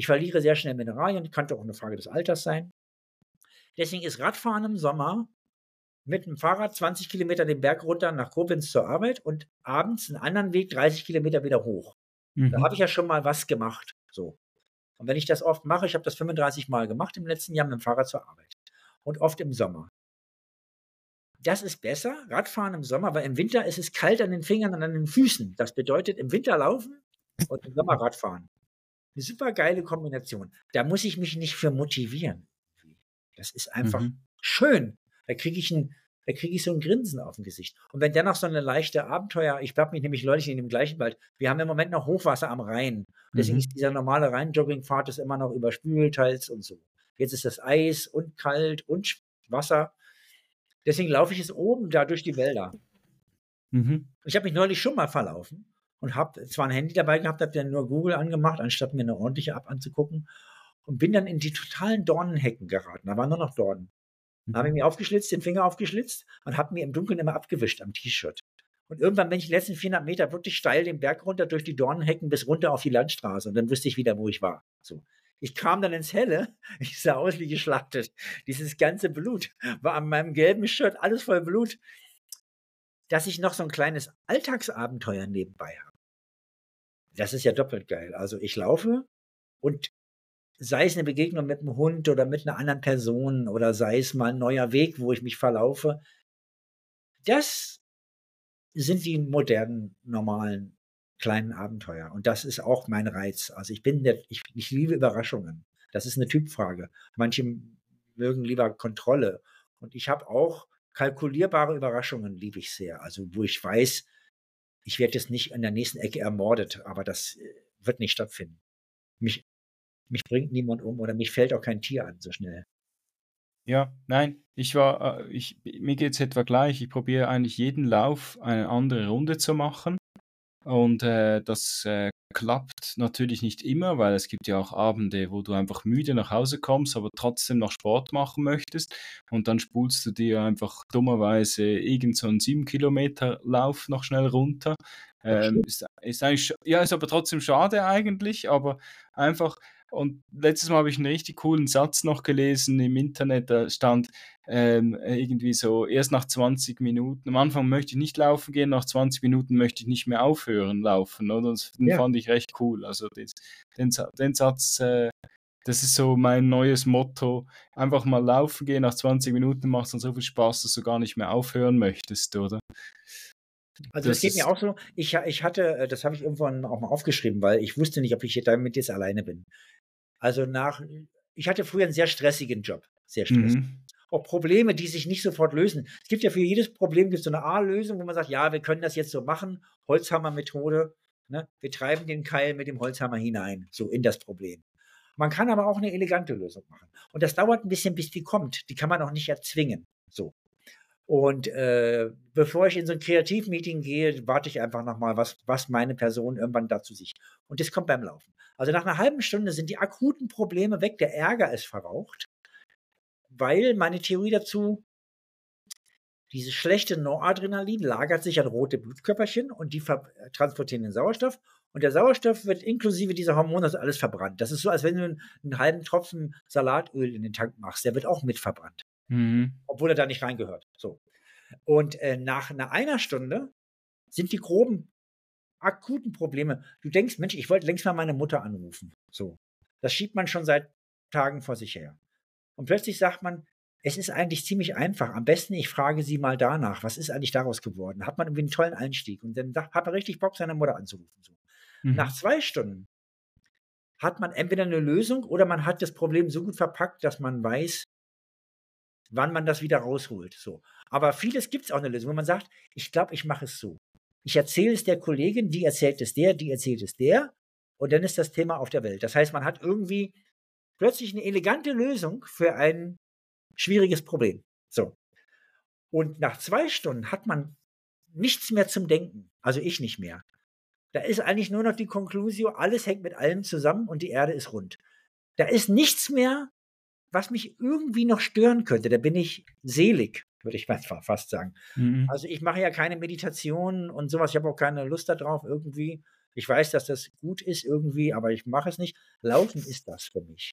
B: Ich verliere sehr schnell Mineralien, könnte auch eine Frage des Alters sein. Deswegen ist Radfahren im Sommer mit dem Fahrrad 20 Kilometer den Berg runter nach Koblenz zur Arbeit und abends einen anderen Weg 30 Kilometer wieder hoch. Da
A: Mhm.
B: habe ich ja schon mal was gemacht. So. Und wenn ich das oft mache, ich habe das 35 Mal gemacht im letzten Jahr mit dem Fahrrad zur Arbeit. Und oft im Sommer. Das ist besser, Radfahren im Sommer, weil im Winter ist es kalt an den Fingern und an den Füßen. Das bedeutet im Winter laufen und im Sommer Radfahren. Eine super geile Kombination. Da muss ich mich nicht für motivieren. Das ist einfach
A: Mhm.
B: schön. Da kriege ich ein, da kriege ich so ein Grinsen auf dem Gesicht. Und wenn dann noch so eine leichte Abenteuer, ich habe mich nämlich neulich in dem gleichen Wald, wir haben im Moment noch Hochwasser am Rhein. Deswegen
A: Mhm.
B: ist dieser normale Rhein-Joggingpfad ist immer noch überspült teils und so. Jetzt ist das Eis und kalt und Wasser. Deswegen laufe ich jetzt oben da durch die Wälder.
A: Mhm.
B: Ich habe mich neulich schon mal verlaufen und habe zwar ein Handy dabei gehabt, habe dann nur Google angemacht, anstatt mir eine ordentliche App anzugucken und bin dann in die totalen Dornenhecken geraten. Da waren nur noch Dornen. Da habe ich
A: Mhm.
B: mir aufgeschlitzt, den Finger aufgeschlitzt und habe mir im Dunkeln immer abgewischt am T-Shirt. Und irgendwann bin ich die letzten 400 Meter wirklich steil den Berg runter durch die Dornenhecken bis runter auf die Landstraße und dann wusste ich wieder, wo ich war. So. Ich kam dann ins Helle, [LAUGHS] ich sah aus wie geschlachtet. Dieses ganze Blut war an meinem gelben Shirt alles voll Blut, dass ich noch so ein kleines Alltagsabenteuer nebenbei habe. Das ist ja doppelt geil. Also ich laufe und sei es eine Begegnung mit einem Hund oder mit einer anderen Person oder sei es mal ein neuer Weg, wo ich mich verlaufe. Das sind die modernen, normalen kleinen Abenteuer. Und das ist auch mein Reiz. Also ich bin der, ich, ich liebe Überraschungen. Das ist eine Typfrage. Manche mögen lieber Kontrolle. Und ich habe auch kalkulierbare Überraschungen, liebe ich sehr. Also wo ich weiß, ich werde jetzt nicht in der nächsten Ecke ermordet, aber das äh, wird nicht stattfinden. Mich, mich bringt niemand um oder mich fällt auch kein Tier an so schnell.
A: Ja, nein, ich war, äh, ich, mir geht es etwa gleich. Ich probiere eigentlich jeden Lauf eine andere Runde zu machen. Und äh, das äh, klappt natürlich nicht immer, weil es gibt ja auch Abende, wo du einfach müde nach Hause kommst, aber trotzdem noch Sport machen möchtest. Und dann spulst du dir einfach dummerweise irgend so einen 7 Kilometer Lauf noch schnell runter. Ähm, ist, ist eigentlich, ja, ist aber trotzdem schade eigentlich, aber einfach, und letztes Mal habe ich einen richtig coolen Satz noch gelesen im Internet, da stand ähm, irgendwie so, erst nach 20 Minuten, am Anfang möchte ich nicht laufen gehen, nach 20 Minuten möchte ich nicht mehr aufhören laufen, oder? Das den ja. fand ich recht cool. Also das, den, den Satz, äh, das ist so mein neues Motto. Einfach mal laufen gehen, nach 20 Minuten macht es dann so viel Spaß, dass du gar nicht mehr aufhören möchtest, oder?
B: Also das, das geht mir auch so. Ich, ich hatte, äh, das habe ich irgendwann auch mal aufgeschrieben, weil ich wusste nicht, ob ich damit jetzt alleine bin. Also nach, ich hatte früher einen sehr stressigen Job. Sehr stressig. Mhm. Auch Probleme, die sich nicht sofort lösen. Es gibt ja für jedes Problem gibt so eine A-Lösung, wo man sagt, ja, wir können das jetzt so machen. Holzhammer-Methode. Ne? Wir treiben den Keil mit dem Holzhammer hinein, so in das Problem. Man kann aber auch eine elegante Lösung machen. Und das dauert ein bisschen, bis die kommt. Die kann man auch nicht erzwingen. So. Und äh, bevor ich in so ein Kreativmeeting gehe, warte ich einfach nochmal, was, was meine Person irgendwann dazu sich. Und das kommt beim Laufen. Also nach einer halben Stunde sind die akuten Probleme weg, der Ärger ist verraucht, weil meine Theorie dazu, dieses schlechte Noradrenalin lagert sich an rote Blutkörperchen und die transportieren den Sauerstoff. Und der Sauerstoff wird inklusive dieser Hormone also alles verbrannt. Das ist so, als wenn du einen halben Tropfen Salatöl in den Tank machst. Der wird auch mit verbrannt. Mhm. Obwohl er da nicht reingehört. So. Und äh, nach einer, einer Stunde sind die groben akuten Probleme. Du denkst, Mensch, ich wollte längst mal meine Mutter anrufen. So. Das schiebt man schon seit Tagen vor sich her. Und plötzlich sagt man, es ist eigentlich ziemlich einfach. Am besten, ich frage sie mal danach, was ist eigentlich daraus geworden? Hat man irgendwie einen tollen Einstieg und dann hat man richtig Bock, seine Mutter anzurufen. So. Mhm. Nach zwei Stunden hat man entweder eine Lösung oder man hat das Problem so gut verpackt, dass man weiß, wann man das wieder rausholt. So. Aber vieles gibt es auch eine Lösung, wo man sagt, ich glaube, ich mache es so. Ich erzähle es der Kollegin, die erzählt es der, die erzählt es der, und dann ist das Thema auf der Welt. Das heißt, man hat irgendwie plötzlich eine elegante Lösung für ein schwieriges Problem. So. Und nach zwei Stunden hat man nichts mehr zum Denken. Also ich nicht mehr. Da ist eigentlich nur noch die Konklusio, alles hängt mit allem zusammen und die Erde ist rund. Da ist nichts mehr, was mich irgendwie noch stören könnte, da bin ich selig, würde ich [LAUGHS] fast sagen. Mhm. Also ich mache ja keine Meditation und sowas, ich habe auch keine Lust darauf irgendwie. Ich weiß, dass das gut ist irgendwie, aber ich mache es nicht. Laufen ist das für mich.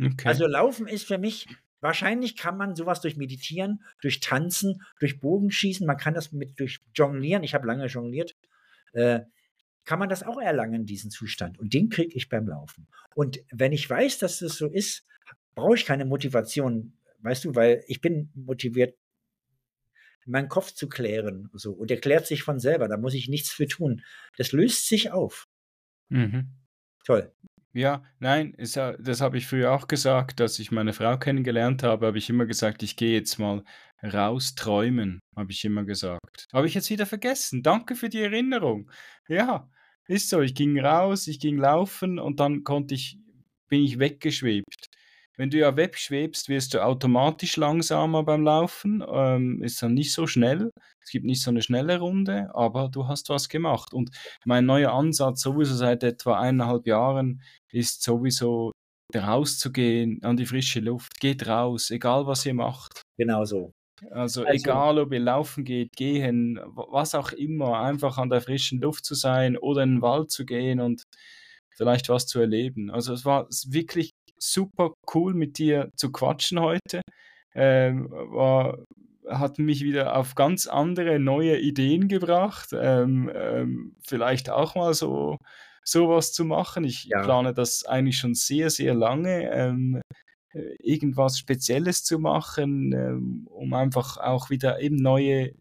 B: Okay. Also Laufen ist für mich, wahrscheinlich kann man sowas durch Meditieren, durch Tanzen, durch Bogenschießen, man kann das mit durch Jonglieren, ich habe lange jongliert, äh, kann man das auch erlangen, diesen Zustand. Und den kriege ich beim Laufen. Und wenn ich weiß, dass das so ist, brauche ich keine Motivation, weißt du, weil ich bin motiviert, meinen Kopf zu klären. So. Und der klärt sich von selber, da muss ich nichts für tun. Das löst sich auf. Mhm. Toll.
A: Ja, nein, ist das habe ich früher auch gesagt, dass ich meine Frau kennengelernt habe, habe ich immer gesagt, ich gehe jetzt mal raus träumen, habe ich immer gesagt. Habe ich jetzt wieder vergessen. Danke für die Erinnerung. Ja, ist so. Ich ging raus, ich ging laufen und dann konnte ich, bin ich weggeschwebt. Wenn du ja wegschwebst, wirst du automatisch langsamer beim Laufen, ähm, ist dann nicht so schnell. Es gibt nicht so eine schnelle Runde, aber du hast was gemacht. Und mein neuer Ansatz, sowieso seit etwa eineinhalb Jahren, ist sowieso rauszugehen an die frische Luft. Geht raus, egal was ihr macht.
B: Genau so.
A: Also, also egal, ob ihr laufen geht, gehen, was auch immer, einfach an der frischen Luft zu sein oder in den Wald zu gehen und vielleicht was zu erleben. Also es war wirklich super cool mit dir zu quatschen heute. Ähm, war, hat mich wieder auf ganz andere neue Ideen gebracht. Ähm, ähm, vielleicht auch mal so sowas zu machen. Ich ja. plane das eigentlich schon sehr, sehr lange. Ähm, äh, irgendwas Spezielles zu machen, ähm, um einfach auch wieder eben neue,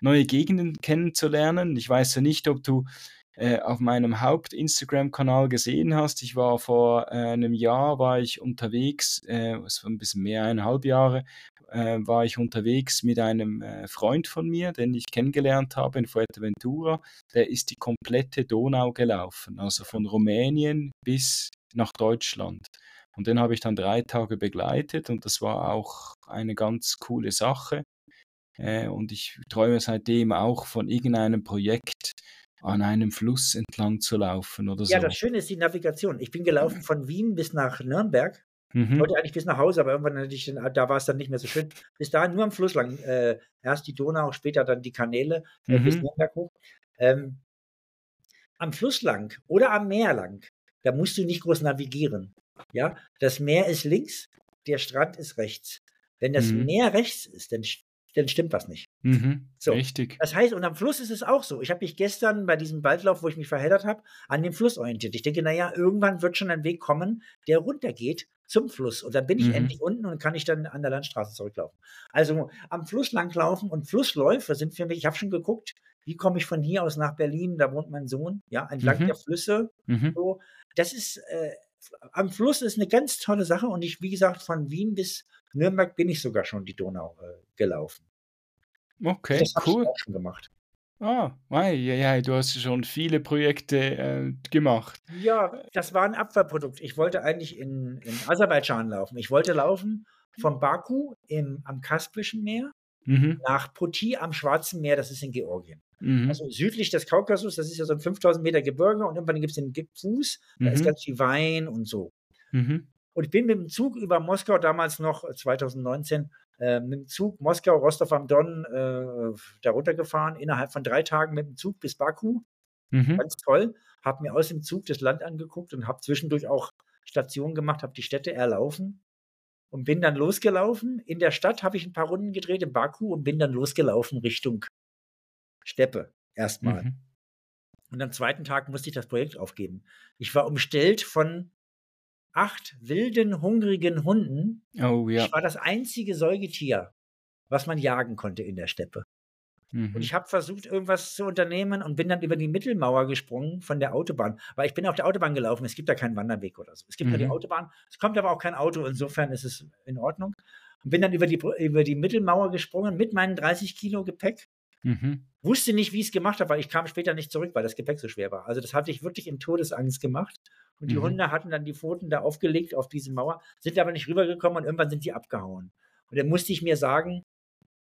A: neue Gegenden kennenzulernen. Ich weiß ja nicht, ob du äh, auf meinem Haupt-Instagram-Kanal gesehen hast. Ich war vor äh, einem Jahr, war ich unterwegs, äh, es war ein bisschen mehr, eineinhalb Jahre, war ich unterwegs mit einem Freund von mir, den ich kennengelernt habe in Fuerteventura. Der ist die komplette Donau gelaufen, also von Rumänien bis nach Deutschland. Und den habe ich dann drei Tage begleitet und das war auch eine ganz coole Sache. Und ich träume seitdem auch von irgendeinem Projekt, an einem Fluss entlang zu laufen oder
B: Ja,
A: so.
B: das Schöne ist die Navigation. Ich bin gelaufen von Wien bis nach Nürnberg. Ich
A: Mhm.
B: wollte eigentlich bis nach Hause, aber irgendwann hatte ich den, da war es dann nicht mehr so schön. Bis dahin nur am Fluss lang. Äh, erst die Donau, später dann die Kanäle äh, bis
A: Mhm.
B: Nürnberg hoch. Ähm, am Fluss lang oder am Meer lang, da musst du nicht groß navigieren. Ja, das Meer ist links, der Strand ist rechts. Wenn das
A: Mhm.
B: Meer rechts ist, dann, dann stimmt was nicht.
A: Mhm.
B: So.
A: Richtig.
B: Das heißt, und am Fluss ist es auch so. Ich habe mich gestern bei diesem Waldlauf, wo ich mich verheddert habe, an dem Fluss orientiert. Ich denke, naja, irgendwann wird schon ein Weg kommen, der runtergeht zum Fluss. Und dann bin ich
A: Mhm.
B: endlich unten und kann ich dann an der Landstraße zurücklaufen. Also am Fluss langlaufen und Flussläufe sind für mich, ich habe schon geguckt, wie komme ich von hier aus nach Berlin, da wohnt mein Sohn, ja, entlang
A: Mhm.
B: der Flüsse.
A: Mhm.
B: So, das ist, äh, am Fluss ist eine ganz tolle Sache und ich, wie gesagt, von Wien bis Nürnberg bin ich sogar schon die Donau äh, gelaufen.
A: Okay,
B: das
A: cool.
B: ich auch schon gemacht.
A: Ah, ei, ei, ei, du hast schon viele Projekte äh, gemacht.
B: Ja, das war ein Abfallprodukt. Ich wollte eigentlich in, in Aserbaidschan laufen. Ich wollte laufen von Baku im, am Kaspischen Meer
A: Mhm.
B: nach Poti am Schwarzen Meer, das ist in Georgien.
A: Mhm.
B: Also südlich des Kaukasus, das ist ja so ein 5000 Meter Gebirge und irgendwann gibt es den Fuß, da ist
A: Mhm.
B: ganz viel Wein und so.
A: Mhm.
B: Und ich bin mit dem Zug über Moskau, damals noch äh, 2019, äh, mit dem Zug Moskau, Rostov am Don, äh, da runtergefahren, innerhalb von drei Tagen mit dem Zug bis Baku.
A: Mhm.
B: Ganz toll. Habe mir aus dem Zug das Land angeguckt und habe zwischendurch auch Stationen gemacht, habe die Städte erlaufen und bin dann losgelaufen. In der Stadt habe ich ein paar Runden gedreht in Baku und bin dann losgelaufen Richtung Steppe erstmal.
A: Mhm.
B: Und am zweiten Tag musste ich das Projekt aufgeben. Ich war umstellt von acht wilden, hungrigen Hunden.
A: Oh ja.
B: Ich war das einzige Säugetier, was man jagen konnte in der Steppe. Und
A: Mhm.
B: ich habe versucht, irgendwas zu unternehmen und bin dann über die Mittelmauer gesprungen von der Autobahn, weil ich bin auf der Autobahn gelaufen. Es gibt da keinen Wanderweg oder so. Es gibt nur die
A: Mhm.
B: Autobahn. Es kommt aber auch kein Auto. Insofern ist es in Ordnung. Und bin dann über die, über die Mittelmauer gesprungen mit meinen 30 Kilo Gepäck.
A: Mhm.
B: Wusste nicht, wie ich es gemacht habe, weil ich kam später nicht zurück, weil das Gepäck so schwer war. Also das hatte ich wirklich in Todesangst gemacht. Und die
A: Mhm.
B: Hunde hatten dann die Pfoten da aufgelegt auf diese Mauer, sind aber nicht rübergekommen und irgendwann sind sie abgehauen. Und dann musste ich mir sagen,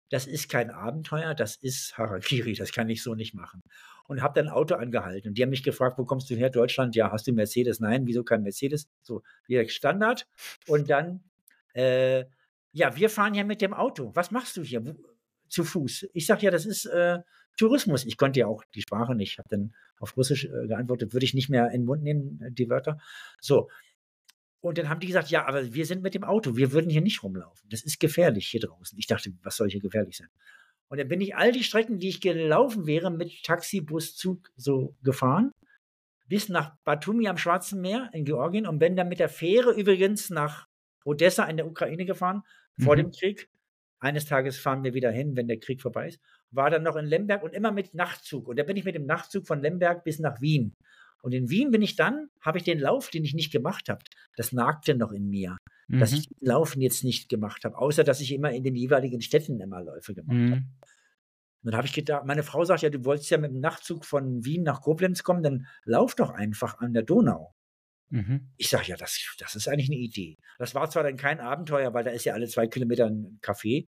B: das ist kein Abenteuer, das ist Harakiri, das kann ich so nicht machen. Und habe dann ein Auto angehalten. Und die haben mich gefragt, wo kommst du her? Deutschland? Ja, hast du Mercedes? Nein, wieso kein Mercedes? So, wie Standard. Und dann, äh, ja, wir fahren ja mit dem Auto. Was machst du hier? Zu Fuß. Ich sage ja, das ist äh, Tourismus. Ich konnte ja auch die Sprache nicht. Ich habe dann auf Russisch äh, geantwortet, würde ich nicht mehr in den Mund nehmen, äh, die Wörter. So. Und dann haben die gesagt, ja, aber wir sind mit dem Auto, wir würden hier nicht rumlaufen. Das ist gefährlich hier draußen. Ich dachte, was soll hier gefährlich sein? Und dann bin ich all die Strecken, die ich gelaufen wäre, mit Taxi, Bus, Zug so gefahren, bis nach Batumi am Schwarzen Meer in Georgien und bin dann mit der Fähre übrigens nach Odessa in der Ukraine gefahren, vor
A: Mhm.
B: dem Krieg. Eines Tages fahren wir wieder hin, wenn der Krieg vorbei ist. War dann noch in Lemberg und immer mit Nachtzug. Und da bin ich mit dem Nachtzug von Lemberg bis nach Wien. Und in Wien bin ich dann, habe ich den Lauf, den ich nicht gemacht habe, das nagte noch in mir, dass
A: Mhm.
B: ich den Laufen jetzt nicht gemacht habe, außer dass ich immer in den jeweiligen Städten immer Läufe gemacht habe.
A: Mhm.
B: Dann habe ich gedacht, meine Frau sagt ja, du wolltest ja mit dem Nachtzug von Wien nach Koblenz kommen, dann lauf doch einfach an der Donau.
A: Mhm.
B: Ich sage, ja, das, das ist eigentlich eine Idee. Das war zwar dann kein Abenteuer, weil da ist ja alle zwei Kilometer ein Café,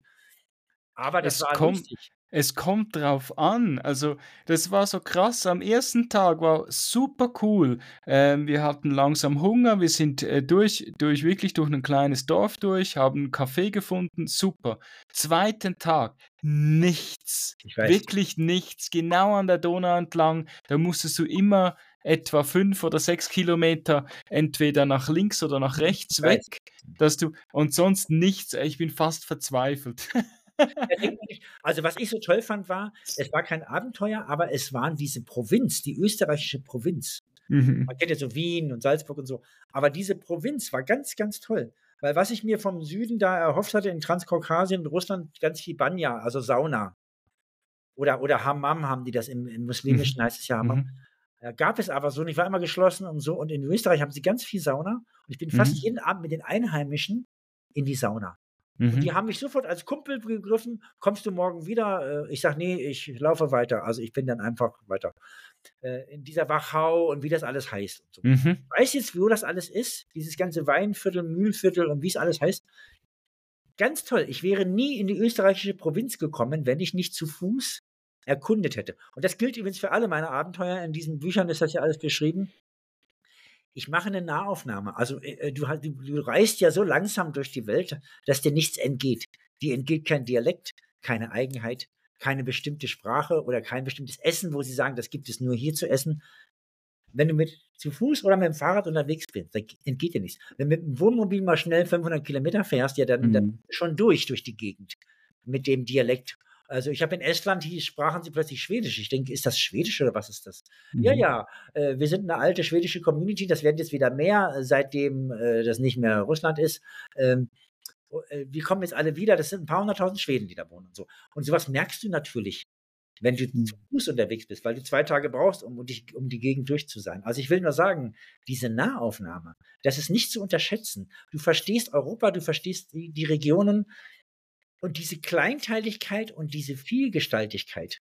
B: aber das
A: Es
B: war
A: kommt-
B: lustig.
A: Es kommt drauf an. Also, das war so krass. Am ersten Tag war super cool. Ähm, wir hatten langsam Hunger. Wir sind äh, durch, durch, wirklich durch ein kleines Dorf durch, haben einen Café gefunden. Super. Zweiten Tag, nichts. Wirklich nichts. Genau an der Donau entlang. Da musstest du immer etwa fünf oder sechs Kilometer entweder nach links oder nach rechts weg, dass du und sonst nichts. Ich bin fast verzweifelt. [LAUGHS]
B: Also was ich so toll fand, war, es war kein Abenteuer, aber es waren diese Provinz, die österreichische Provinz.
A: Mhm.
B: Man kennt ja so Wien und Salzburg und so. Aber diese Provinz war ganz, ganz toll. Weil was ich mir vom Süden da erhofft hatte, in Transkaukasien, Russland, ganz viel Banya, also Sauna. Oder, oder Hammam haben die das im, im Muslimischen, heißt es ja Hammam.
A: Mhm.
B: Äh, gab es aber so nicht, war immer geschlossen und so. Und in Österreich haben sie ganz viel Sauna. Und ich bin fast
A: Mhm.
B: jeden Abend mit den Einheimischen in die Sauna. Und
A: Mhm.
B: die haben mich sofort als Kumpel begriffen. Kommst du morgen wieder? Äh, Ich sage, nee, ich laufe weiter. Also ich bin dann einfach weiter. Äh, In dieser Wachau und wie das alles heißt. Und so.
A: Mhm.
B: Ich weiß jetzt, wo das alles ist. Dieses ganze Weinviertel, Mühlviertel und wie es alles heißt. Ganz toll. Ich wäre nie in die österreichische Provinz gekommen, wenn ich nicht zu Fuß erkundet hätte. Und das gilt übrigens für alle meine Abenteuer. In diesen Büchern ist das ja alles beschrieben. Ich mache eine Nahaufnahme. Also äh, du, hast- du, du reist ja so langsam durch die Welt, dass dir nichts entgeht. Dir entgeht kein Dialekt, keine Eigenheit, keine bestimmte Sprache oder kein bestimmtes Essen, wo sie sagen, das gibt es nur hier zu essen. Wenn du mit zu Fuß oder mit dem Fahrrad unterwegs bist, dann entgeht dir nichts. Wenn du mit dem Wohnmobil mal schnell 500 Kilometer fährst, ja, dann, dann
A: Mhm.
B: schon durch durch die Gegend mit dem Dialekt. Also ich habe in Estland, hier sprachen sie plötzlich Schwedisch. Ich denke, ist das Schwedisch oder was ist das? Ja,
A: Mhm.
B: ja, äh, wir sind eine alte schwedische Community, das werden jetzt wieder mehr, seitdem äh, das nicht mehr Russland ist. Ähm, o- äh, wir kommen jetzt alle wieder, das sind ein paar hunderttausend Schweden, die da wohnen und so. Und sowas merkst du natürlich, wenn du
A: Mhm.
B: zu Fuß unterwegs bist, weil du zwei Tage brauchst, um, um, dich, um die Gegend durch zu sein. Also ich will nur sagen, diese Nahaufnahme, das ist nicht zu unterschätzen. Du verstehst Europa, du verstehst die, die Regionen und diese Kleinteiligkeit und diese Vielgestaltigkeit.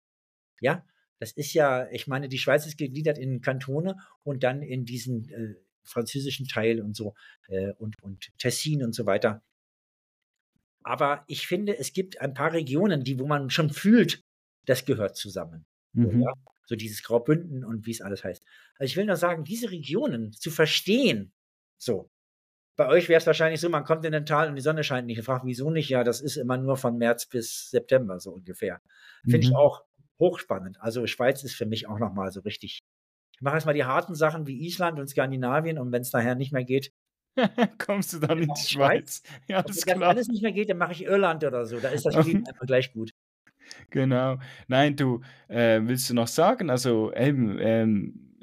B: Ja, das ist ja, ich meine, die Schweiz ist gegliedert in Kantone und dann in diesen äh, französischen Teil und so äh, und, und Tessin und so weiter. Aber ich finde, es gibt ein paar Regionen, die, wo man schon fühlt, das gehört zusammen.
A: Mhm.
B: ja? so dieses Graubünden und wie es alles heißt. Also ich will nur sagen, diese Regionen zu verstehen, so. Bei euch wäre es wahrscheinlich so, man kommt in ein Tal und die Sonne scheint nicht. Ich frage, wieso nicht? Ja, das ist immer nur von März bis September, so ungefähr. Finde ich
A: Mhm.
B: auch hochspannend. Also Schweiz ist für mich auch nochmal so richtig. Ich mache erstmal die harten Sachen wie Island und Skandinavien und wenn es nachher nicht mehr geht, [LAUGHS]
A: Kommst du dann in die
B: Schweiz.
A: Ja, alles
B: wenn das alles nicht mehr geht, dann mache ich Irland oder so. Da ist das Fliegen [LAUGHS] einfach gleich gut.
A: Genau. Nein, du, äh, willst du noch sagen, also eben, ähm,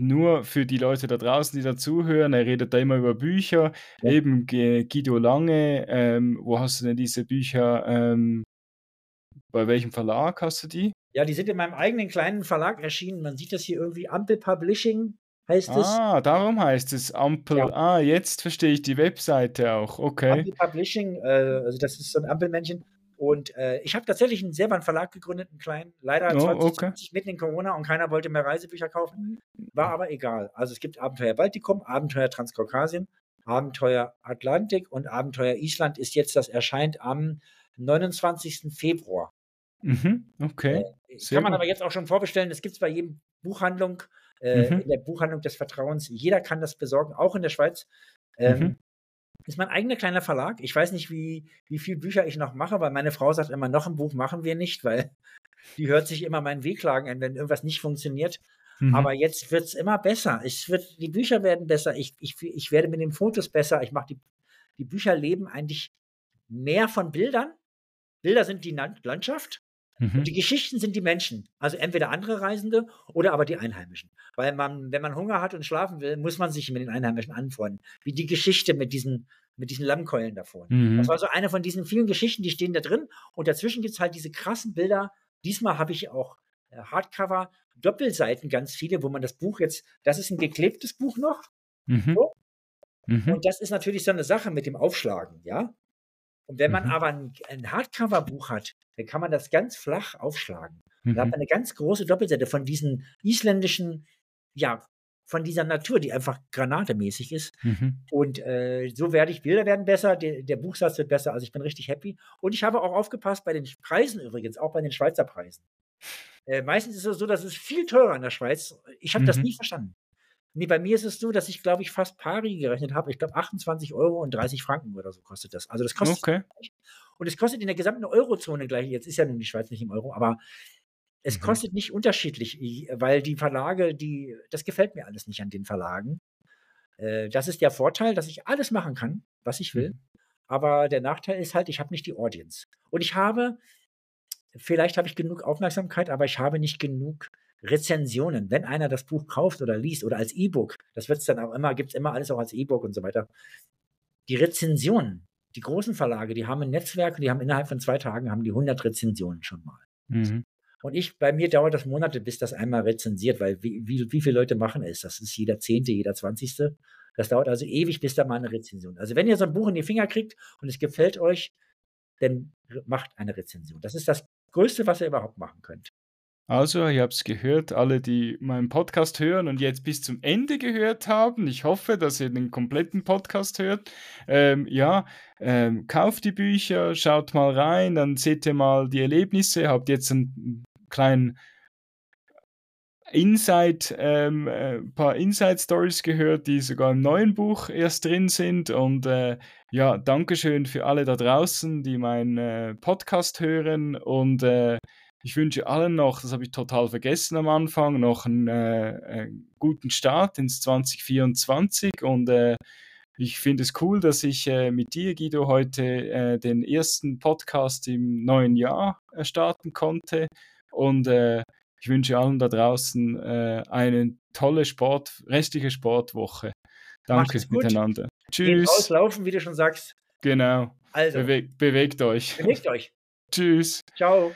A: nur für die Leute da draußen, die da zuhören, er redet da immer über Bücher,
B: Ja.
A: eben Guido Lange, ähm, wo hast du denn diese Bücher, ähm, bei welchem Verlag hast du die?
B: Ja, die sind in meinem eigenen kleinen Verlag erschienen. Man sieht das hier irgendwie, Ampel Publishing heißt es.
A: Ah, darum heißt es Ampel.
B: Ja.
A: Ah, jetzt verstehe ich die Webseite auch. Okay.
B: Ampel Publishing, äh, also das ist so ein Ampelmännchen. Und äh, ich habe tatsächlich einen, selber einen Verlag gegründet, einen kleinen, leider
A: Oh, okay.
B: 2020 mitten in Corona und keiner wollte mehr Reisebücher kaufen. War aber egal. Also es gibt Abenteuer Baltikum, Abenteuer Transkaukasien, Abenteuer Atlantik und Abenteuer Island ist jetzt, das erscheint am 29. Februar.
A: Mhm, okay.
B: Äh, kann man
A: gut.
B: aber jetzt auch schon vorbestellen. Das gibt es bei jedem Buchhandlung, äh,
A: Mhm.
B: in der Buchhandlung des Vertrauens. Jeder kann das besorgen, auch in der Schweiz. Ähm,
A: Mhm.
B: Ist mein eigener kleiner Verlag. Ich weiß nicht, wie, wie viele Bücher ich noch mache, weil meine Frau sagt immer, noch ein Buch machen wir nicht, weil [LAUGHS] die hört sich immer meinen Wehklagen an, wenn irgendwas nicht funktioniert.
A: Mhm.
B: Aber jetzt wird es immer besser. Es wird, die Bücher werden besser. Ich, ich, ich werde mit den Fotos besser. Ich mache die, die Bücher leben eigentlich mehr von Bildern. Bilder sind die Land- Landschaft
A: Mhm.
B: und die Geschichten sind die Menschen. Also entweder andere Reisende oder aber die Einheimischen. Weil man, wenn man Hunger hat und schlafen will, muss man sich mit den Einheimischen anfreunden. Wie die Geschichte mit diesen, mit diesen Lammkeulen davor.
A: Mhm.
B: Das war so eine von diesen vielen Geschichten, die stehen da drin. Und dazwischen gibt es halt diese krassen Bilder. Diesmal habe ich auch äh, Hardcover, Doppelseiten, ganz viele, wo man das Buch jetzt, das ist ein geklebtes Buch noch.
A: Mhm.
B: So.
A: Mhm.
B: Und das ist natürlich so eine Sache mit dem Aufschlagen, ja. Und wenn man
A: Mhm.
B: aber ein, ein Hardcover-Buch hat, dann kann man das ganz flach aufschlagen. Und da hat
A: Mhm.
B: man eine ganz große Doppelseite von diesen isländischen, ja, von dieser Natur, die einfach granatemäßig ist.
A: Mhm.
B: Und äh, so werde ich, Bilder werden besser, der, der Buchsatz wird besser, also ich bin richtig happy. Und ich habe auch aufgepasst bei den Preisen übrigens, auch bei den Schweizer Preisen. Äh, meistens ist es so, dass es viel teurer in der Schweiz. Ich habe das
A: Mhm.
B: nie verstanden. Nee, bei mir ist es so, dass ich, glaube ich, fast pari gerechnet habe. Ich glaube, 28 Euro und 30 Franken oder so kostet das. Also das kostet
A: Okay.
B: und es kostet in der gesamten Eurozone gleich. Jetzt ist ja nun die Schweiz nicht im Euro, aber es
A: Mhm.
B: kostet nicht unterschiedlich, weil die Verlage, die, das gefällt mir alles nicht an den Verlagen. Äh, das ist der Vorteil, dass ich alles machen kann, was ich will.
A: Mhm.
B: Aber der Nachteil ist halt, ich habe nicht die Audience. Und ich habe, vielleicht habe ich genug Aufmerksamkeit, aber ich habe nicht genug Rezensionen. Wenn einer das Buch kauft oder liest oder als E-Book, das wird es dann auch immer, gibt es immer alles auch als E-Book und so weiter. Die Rezensionen, die großen Verlage, die haben ein Netzwerk, die haben innerhalb von zwei Tagen haben die 100 Rezensionen schon mal.
A: Mhm.
B: Und ich, bei mir dauert das Monate, bis das einmal rezensiert, weil wie, wie, wie viele Leute machen es? Das ist jeder Zehnte, jeder Zwanzigste. Das dauert also ewig, bis da mal eine Rezension. Also wenn ihr so ein Buch in die Finger kriegt und es gefällt euch, dann macht eine Rezension. Das ist das Größte, was ihr überhaupt machen könnt.
A: Also, ihr habt es gehört, alle, die meinen Podcast hören und jetzt bis zum Ende gehört haben. Ich hoffe, dass ihr den kompletten Podcast hört. Ähm, ja, ähm, kauft die Bücher, schaut mal rein, dann seht ihr mal die Erlebnisse, habt jetzt einen kleinen Inside, ähm, äh, paar Inside-Stories gehört, die sogar im neuen Buch erst drin sind. Und äh, ja, Dankeschön für alle da draußen, die meinen äh, Podcast hören. Und äh, ich wünsche allen noch, das habe ich total vergessen am Anfang, noch einen, äh, einen guten Start ins 2024 und äh, ich finde es cool, dass ich äh, mit dir, Guido, heute äh, den ersten Podcast im neuen Jahr äh, starten konnte und äh, ich wünsche allen da draußen eine tolle Sport, restliche Sportwoche. Danke miteinander.
B: Tschüss. Geht rauslaufen, wie du schon sagst.
A: Genau. Also. Bewe bewegt euch.
B: Bewegt euch.
A: Tschüss.
B: Ciao.